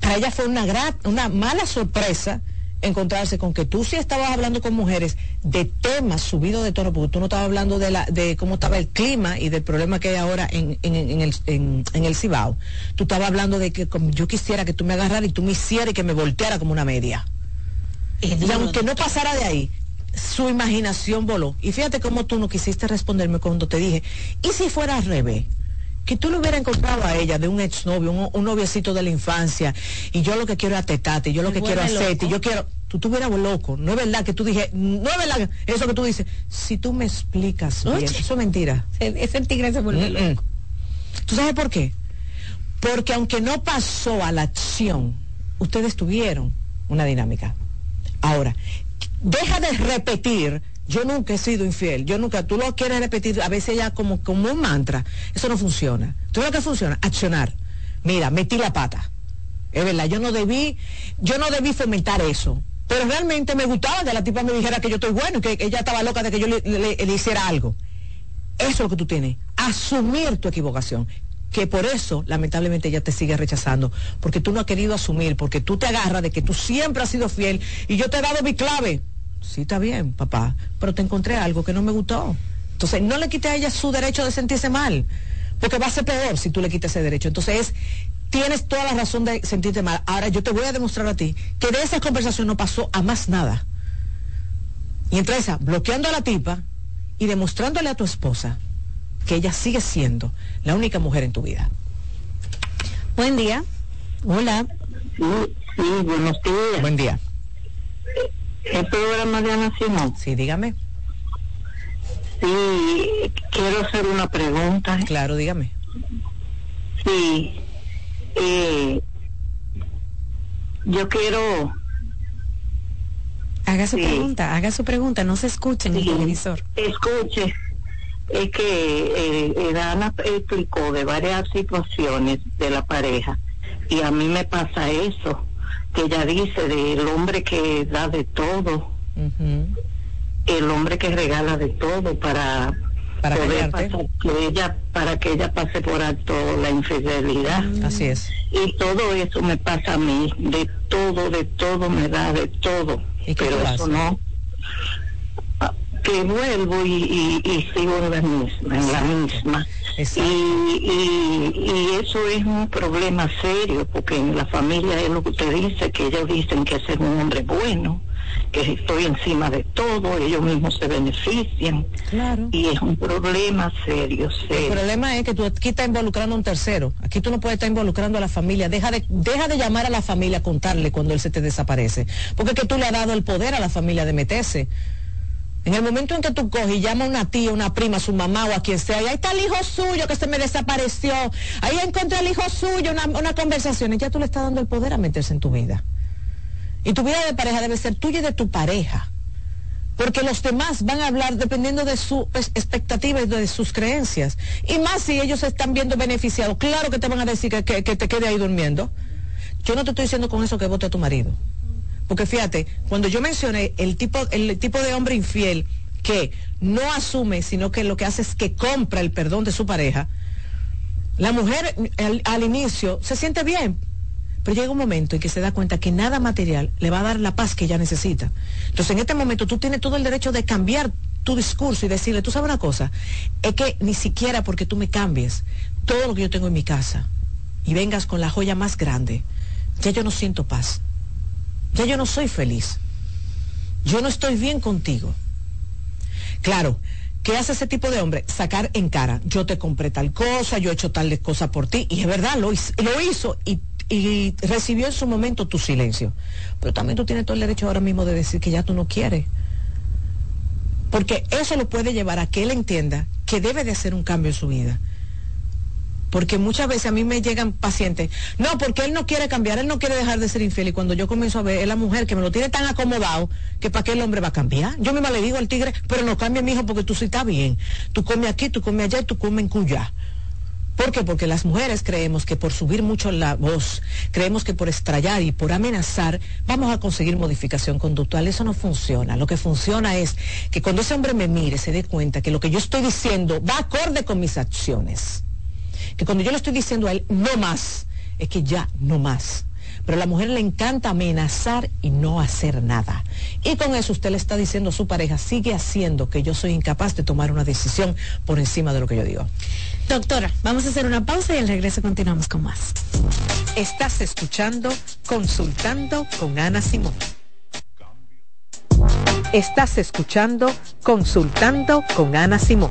para ella fue una, gran, una mala sorpresa encontrarse con que tú sí estabas hablando con mujeres de temas subidos de tono, porque tú no estabas hablando de, la, de cómo estaba el clima y del problema que hay ahora en, el, en, el Cibao. Tú estabas hablando de que como yo quisiera que tú me agarraras y tú me hicieras y que me volteara como una media. Y aunque no pasara de ahí, su imaginación voló. Y fíjate cómo tú no quisiste responderme cuando te dije, ¿y si fuera al revés? Que tú le hubieras encontrado a ella de un exnovio, un, un noviecito de la infancia, y yo lo que quiero es atetarte, yo lo que quiero es hacerte, yo quiero, tú estuvieras loco, no es verdad que tú dije, no es verdad eso que tú dices, si tú me explicas bien, eso es mentira. Ese tigre se vuelve loco. ¿Tú sabes por qué? Porque aunque no pasó a la acción, ustedes tuvieron una dinámica. Ahora, deja de repetir yo nunca he sido infiel, yo nunca, tú lo quieres repetir a veces ya como, como un mantra, eso no funciona. ¿Tú lo que funciona? Accionar. Mira, metí la pata. Es verdad, yo no debí, yo no debí fomentar eso. Pero realmente me gustaba que la tipa me dijera que yo estoy bueno y que ella estaba loca de que yo le, hiciera algo. Eso es lo que tú tienes. Asumir tu equivocación que por eso lamentablemente ella te sigue rechazando, porque tú no has querido asumir, porque tú te agarras de que tú siempre has sido fiel y yo te he dado mi clave, sí está bien, papá, pero te encontré algo que no me gustó. Entonces, no le quite a ella su derecho de sentirse mal, porque va a ser peor si tú le quites ese derecho. Entonces, tienes toda la razón de sentirte mal. Ahora, yo te voy a demostrar a ti que de esa conversación no pasó a más nada. Y entre esa, bloqueando a la tipa y demostrándole a tu esposa que ella sigue siendo la única mujer en tu vida. Buen día. Hola. Sí, sí, buenos días. Buen día. ¿El programa de Ana Simón? Sí, dígame. Sí, quiero hacer una pregunta. Claro, dígame. Sí. Eh, yo quiero... Haga su pregunta, haga su pregunta, no se escuche en el televisor. Escuche, es que eh, Ana explicó de varias situaciones de la pareja y a mí me pasa eso que ella dice del hombre que da de todo, el hombre que regala de todo para, para poder pasar, que ella para que ella pase por alto la infidelidad. Así es. Y todo eso me pasa a mí, de todo, de todo me da de todo, pero eso no. Que vuelvo y, sigo en la misma, en la misma. Y, y, eso es un problema serio, porque en la familia es lo que usted dice, que ellos dicen que es un hombre bueno, que estoy encima de todo, ellos mismos se benefician. Claro. Y es un problema serio, serio. El problema es que tú aquí estás involucrando a un tercero. Aquí tú no puedes estar involucrando a la familia. Deja de, deja de llamar a la familia a contarle cuando él se te desaparece. Porque es que tú le has dado el poder a la familia de meterse. En el momento en que tú coges y llamas a una tía, una prima, su mamá o a quien sea, y ahí está el hijo suyo que se me desapareció, ahí encontré al hijo suyo, una, conversación, y ya tú le estás dando el poder a meterse en tu vida. Y tu vida de pareja debe ser tuya y de tu pareja. Porque los demás van a hablar dependiendo de su expectativa y de sus creencias. Y más si ellos se están viendo beneficiados. Claro que te van a decir que, que te quede ahí durmiendo. Yo no te estoy diciendo con eso que vote a tu marido. Porque fíjate, cuando yo mencioné el tipo, el tipo de hombre infiel que no asume, sino que lo que hace es que compra el perdón de su pareja, la mujer al, inicio se siente bien, pero llega un momento en que se da cuenta que nada material le va a dar la paz que ella necesita. Entonces en este momento tú tienes todo el derecho de cambiar tu discurso y decirle, tú sabes una cosa, es que ni siquiera porque tú me cambies todo lo que yo tengo en mi casa y vengas con la joya más grande, ya yo no siento paz ya yo no soy feliz. Yo no estoy bien contigo. Claro, ¿qué hace ese tipo de hombre? Sacar en cara, yo te compré tal cosa, yo he hecho tal cosa por ti, y es verdad, lo, lo hizo y, y recibió en su momento tu silencio. Pero también tú tienes todo el derecho ahora mismo de decir que ya tú no quieres. Porque eso lo puede llevar a que él entienda que debe de hacer un cambio en su vida porque muchas veces a mí me llegan pacientes, no, porque él no quiere cambiar, él no quiere dejar de ser infiel. Y cuando yo comienzo a ver, es la mujer que me lo tiene tan acomodado que para qué el hombre va a cambiar. Yo misma le digo al tigre, pero no cambie, mi hijo, porque tú sí estás bien. Tú comes aquí, tú comes allá y tú comes en cuya. ¿Por qué? Porque las mujeres creemos que por subir mucho la voz, creemos que por estrellar y por amenazar vamos a conseguir modificación conductual. Eso no funciona. Lo que funciona es que cuando ese hombre me mire, se dé cuenta que lo que yo estoy diciendo va acorde con mis acciones que cuando yo le estoy diciendo a él, no más, es que ya no más. pero a la mujer le encanta amenazar y no hacer nada. Y con eso usted le está diciendo a su pareja, sigue haciendo que yo soy incapaz de tomar una decisión por encima de lo que yo digo. Doctora, vamos a hacer una pausa y al regreso continuamos con más. Estás escuchando Consultando con Ana Simón. Estás escuchando Consultando con Ana Simón.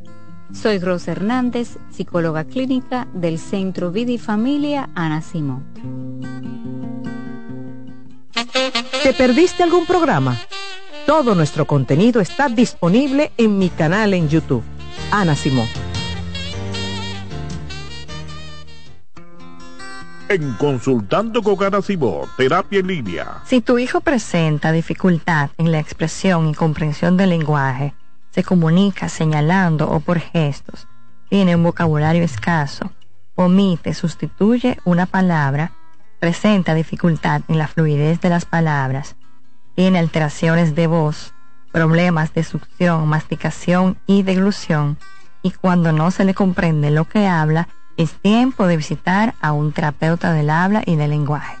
Soy Rosa Hernández, psicóloga clínica del Centro Vida y Familia Ana Simón. ¿Te perdiste algún programa? Todo nuestro contenido está disponible en mi canal en YouTube, Ana Simón. En Consultando con Ana Simón, Terapia en Línea. Si tu hijo presenta dificultad en la expresión y comprensión del lenguaje, se comunica señalando o por gestos, tiene un vocabulario escaso, omite, sustituye una palabra, presenta dificultad en la fluidez de las palabras, tiene alteraciones de voz, problemas de succión, masticación y deglución, y cuando no se le comprende lo que habla, es tiempo de visitar a un terapeuta del habla y del lenguaje.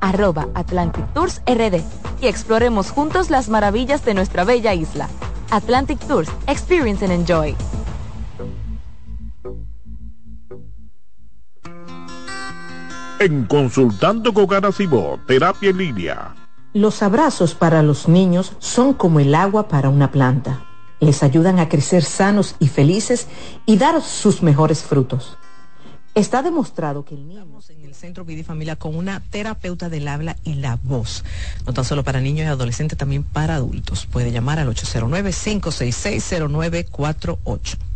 arroba Atlantic Tours RD y exploremos juntos las maravillas de nuestra bella isla. Atlantic Tours, Experience and Enjoy. En Consultando con Garacimo, Terapia en Línea. Los abrazos para los niños son como el agua para una planta. Les ayudan a crecer sanos y felices y dar sus mejores frutos. Está demostrado que el niño... El Centro Vida y Familia con una terapeuta del habla y la voz. No tan solo para niños y adolescentes, también para adultos. Puede llamar al 809-566-0948.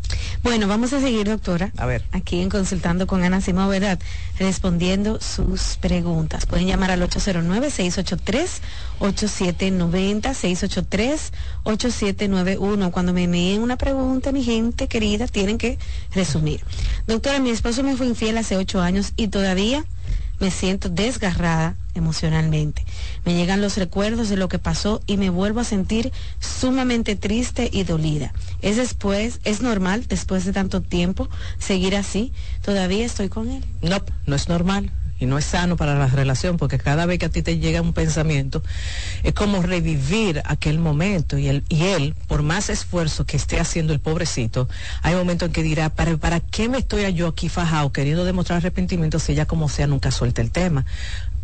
Bueno, vamos a seguir, doctora. A ver. Aquí en Consultando con Ana Simón, ¿verdad? Respondiendo sus preguntas. Pueden llamar al 809-683-8790, 683-8791. Cuando me envíen una pregunta, mi gente querida, tienen que resumir. Doctora, mi esposo me fue infiel hace ocho años y todavía me siento desgarrada emocionalmente. Me llegan los recuerdos de lo que pasó y me vuelvo a sentir sumamente triste y dolida. Es después, es normal después de tanto tiempo seguir así. Todavía estoy con él. No, no es normal y no es sano para la relación porque cada vez que a ti te llega un pensamiento es como revivir aquel momento y él, y él por más esfuerzo que esté haciendo el pobrecito, hay momentos en que dirá, ¿para, ¿para qué me estoy yo aquí fajado queriendo demostrar arrepentimiento si ella como sea nunca suelta el tema?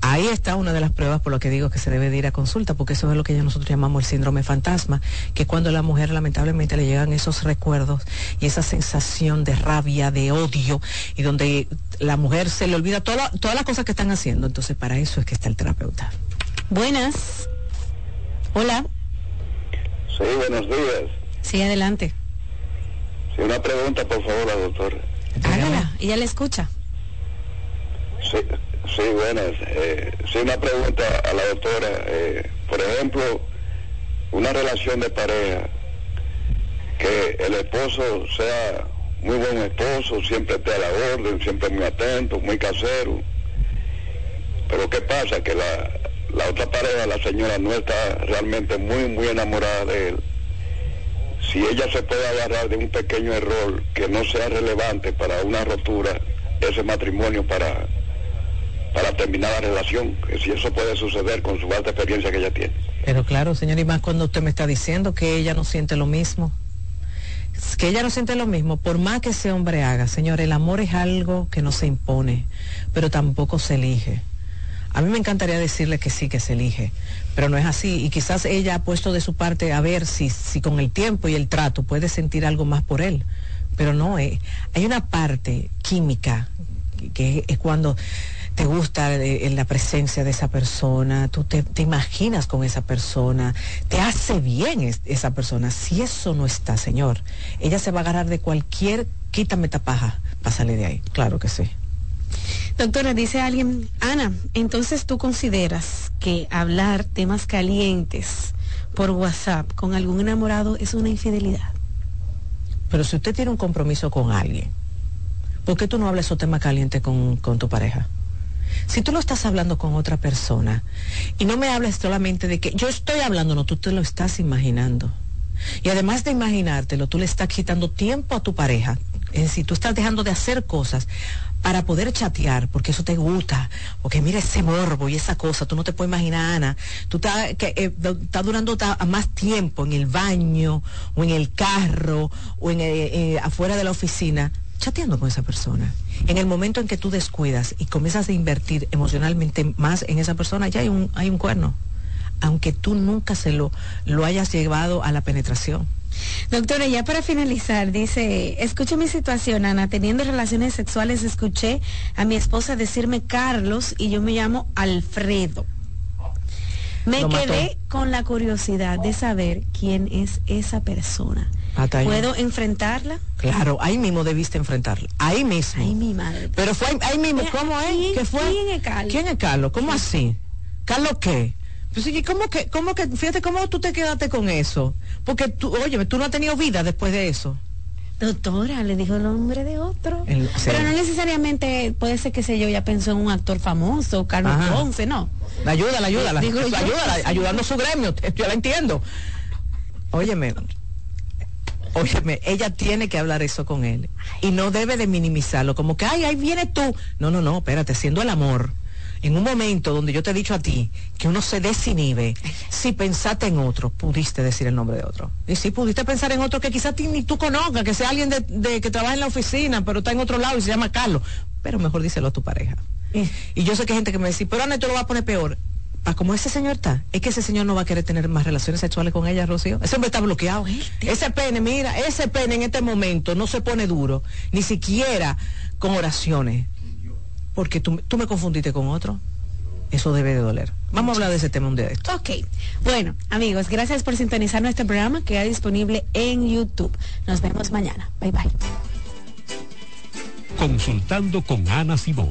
Ahí está una de las pruebas por lo que digo que se debe de ir a consulta, porque eso es lo que ya nosotros llamamos el síndrome fantasma, que cuando a la mujer lamentablemente le llegan esos recuerdos y esa sensación de rabia, de odio, y donde la mujer se le olvida toda, todas las cosas que están haciendo. Entonces, para eso es que está el terapeuta. Buenas. Hola. Sí, buenos días. Sí, adelante. Sí, una pregunta, por favor, la doctora. Hágala, ella le escucha. Sí, Sí, buenas. Eh, sí, una pregunta a la doctora. Eh, por ejemplo, una relación de pareja, que el esposo sea muy buen esposo, siempre esté a la orden, siempre muy atento, muy casero. Pero ¿qué pasa? Que la, la otra pareja, la señora, no está realmente muy, muy enamorada de él. Si ella se puede agarrar de un pequeño error que no sea relevante para una rotura, ese matrimonio para para terminar la relación, si eso puede suceder con su alta experiencia que ella tiene. Pero claro, señor, y más cuando usted me está diciendo que ella no siente lo mismo. Que ella no siente lo mismo, por más que ese hombre haga, señor, el amor es algo que no se impone, pero tampoco se elige. A mí me encantaría decirle que sí, que se elige, pero no es así. Y quizás ella ha puesto de su parte a ver si, si con el tiempo y el trato puede sentir algo más por él. Pero no, eh, hay una parte química que es cuando te gusta en la presencia de esa persona, tú te, imaginas con esa persona, te hace bien esa persona. Si eso no está, Señor, ella se va a agarrar de cualquier quítame tapaja, pásale de ahí. Claro que sí. Doctora, dice alguien, Ana, entonces tú consideras que hablar temas calientes por WhatsApp con algún enamorado es una infidelidad. Pero si usted tiene un compromiso con alguien, ¿por qué tú no hablas esos temas calientes con, con tu pareja? Si tú lo estás hablando con otra persona y no me hables solamente de que yo estoy hablando, no, tú te lo estás imaginando. Y además de imaginártelo, tú le estás quitando tiempo a tu pareja. Es decir, tú estás dejando de hacer cosas para poder chatear, porque eso te gusta, porque mira ese morbo y esa cosa, tú no te puedes imaginar, Ana, tú estás eh, durando más tiempo en el baño o en el carro o en, eh, eh, afuera de la oficina chateando con esa persona. En el momento en que tú descuidas y comienzas a invertir emocionalmente más en esa persona, ya hay un, hay un cuerno, aunque tú nunca se lo, lo hayas llevado a la penetración. Doctora, ya para finalizar, dice, escuche mi situación, Ana, teniendo relaciones sexuales, escuché a mi esposa decirme Carlos y yo me llamo Alfredo. Me quedé con la curiosidad de saber quién es esa persona. ¿Puedo enfrentarla? Claro, ahí mismo debiste enfrentarla. Ahí mismo. Ay, mi madre. Pero fue ahí, mismo. ¿Cómo es? ¿Qué fue? ¿Quién es Carlos? ¿Quién es Carlos? ¿Cómo así? ¿Carlos qué? Pues, ¿cómo que, cómo que, fíjate cómo tú te quedaste con eso? Porque tú, oye, tú no has tenido vida después de eso. Doctora, le dijo el nombre de otro. Pero no necesariamente puede ser que sé yo, ya pensó en un actor famoso, Carlos Ponce, no. La ayuda, la ayuda, la, ayuda, ayudando a su gremio, yo la entiendo. Óyeme, óyeme, ella tiene que hablar eso con él. Y no debe de minimizarlo, como que, ay, ahí viene tú. No, no, no, espérate, siendo el amor en un momento donde yo te he dicho a ti que uno se desinhibe, si pensaste en otro, pudiste decir el nombre de otro. Y si pudiste pensar en otro que quizás ni tú conozcas, que sea alguien de, que trabaja en la oficina, pero está en otro lado y se llama Carlos. Pero mejor díselo a tu pareja. Y yo sé que hay gente que me dice, pero Ana, tú lo vas a poner peor. Para como ese señor está, es que ese señor no va a querer tener más relaciones sexuales con ella, Rocío. Ese hombre está bloqueado. Ese pene, mira, ese pene en este momento no se pone duro, ni siquiera con oraciones porque tú, tú me confundiste con otro. Eso debe de doler. Vamos a hablar de ese tema un día de esto. Ok. Bueno, amigos, gracias por sintonizar nuestro programa que queda disponible en YouTube. Nos vemos mañana. Bye bye. Consultando con Ana Simón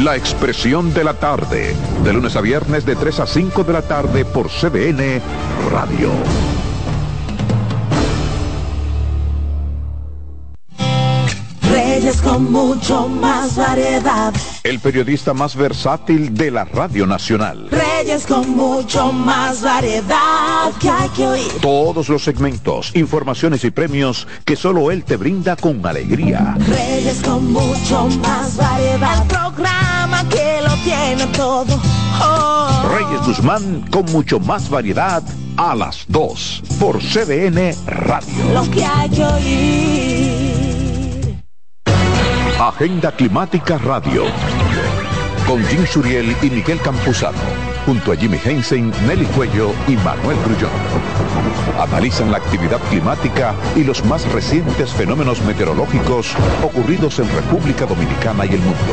La expresión de la tarde, de lunes a viernes de 3 a 5 de la tarde por CBN Radio. Reyes con mucho más variedad. El periodista más versátil de la Radio Nacional. Reyes con mucho más variedad que hay que oír. Todos los segmentos, informaciones y premios que solo él te brinda con alegría. Reyes con mucho más variedad. El programa que lo tiene todo. Oh. Reyes Guzmán con mucho más variedad a las 2 por CDN Radio. Lo que hay que oír. Agenda Climática Radio. Con Jim Suriel y Miguel Campuzano. Junto a Jimmy Hensen, Nelly Cuello y Manuel Grullón. Analizan la actividad climática y los más recientes fenómenos meteorológicos ocurridos en República Dominicana y el mundo.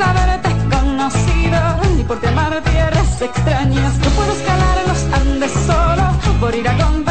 haberte conocido, ni por qué amarte eres extrañas. No puedo escalar los Andes solo por ir a con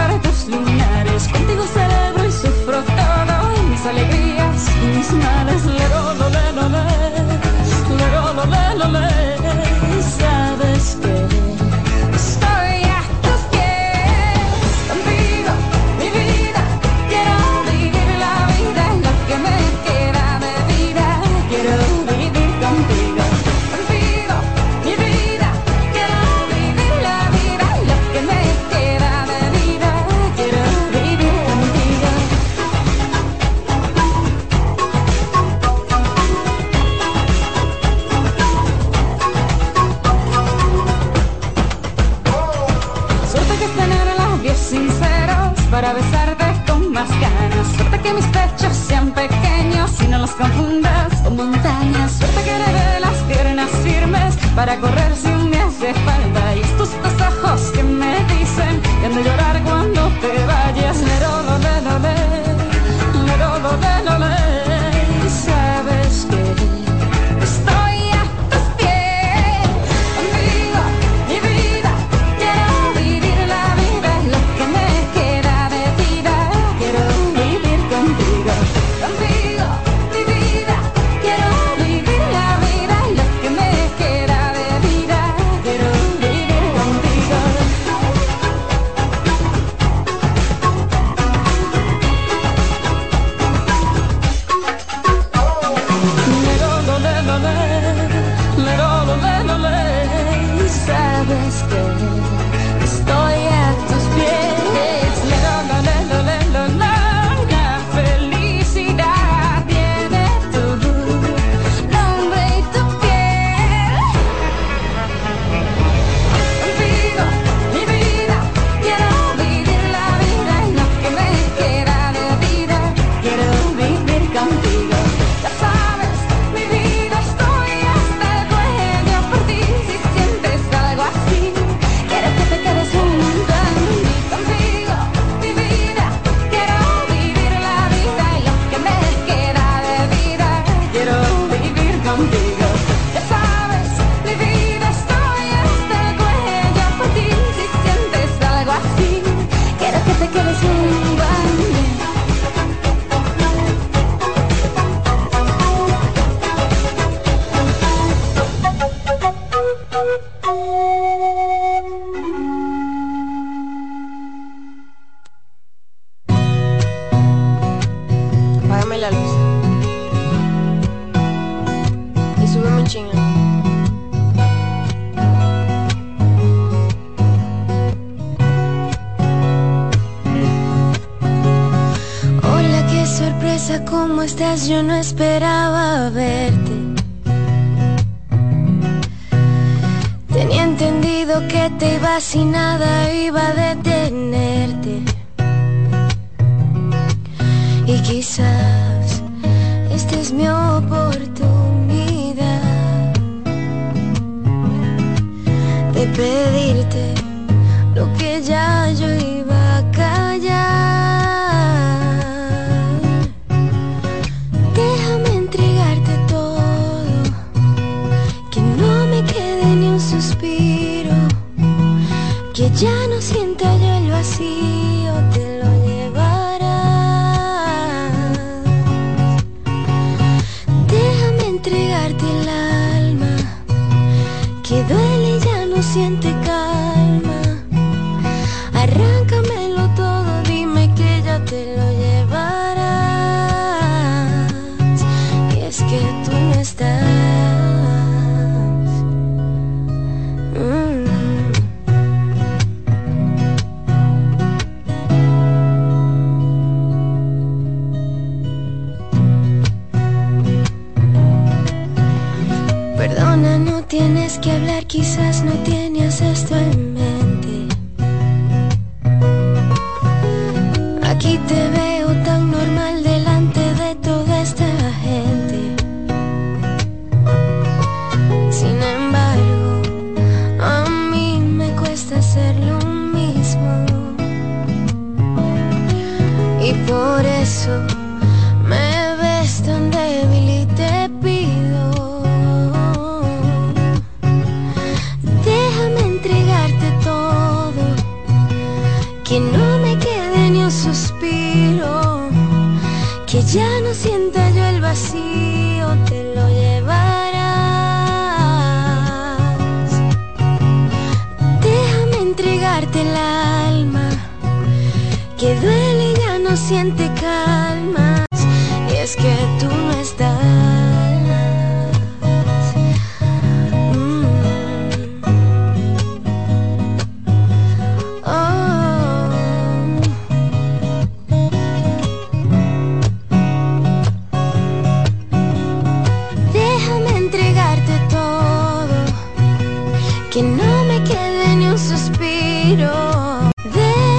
las profundas o montañas. Suerte que de las piernas firmes para correr si un día hace falta. Y estos dos ojos que me dicen que han de llorar cuando te vayas.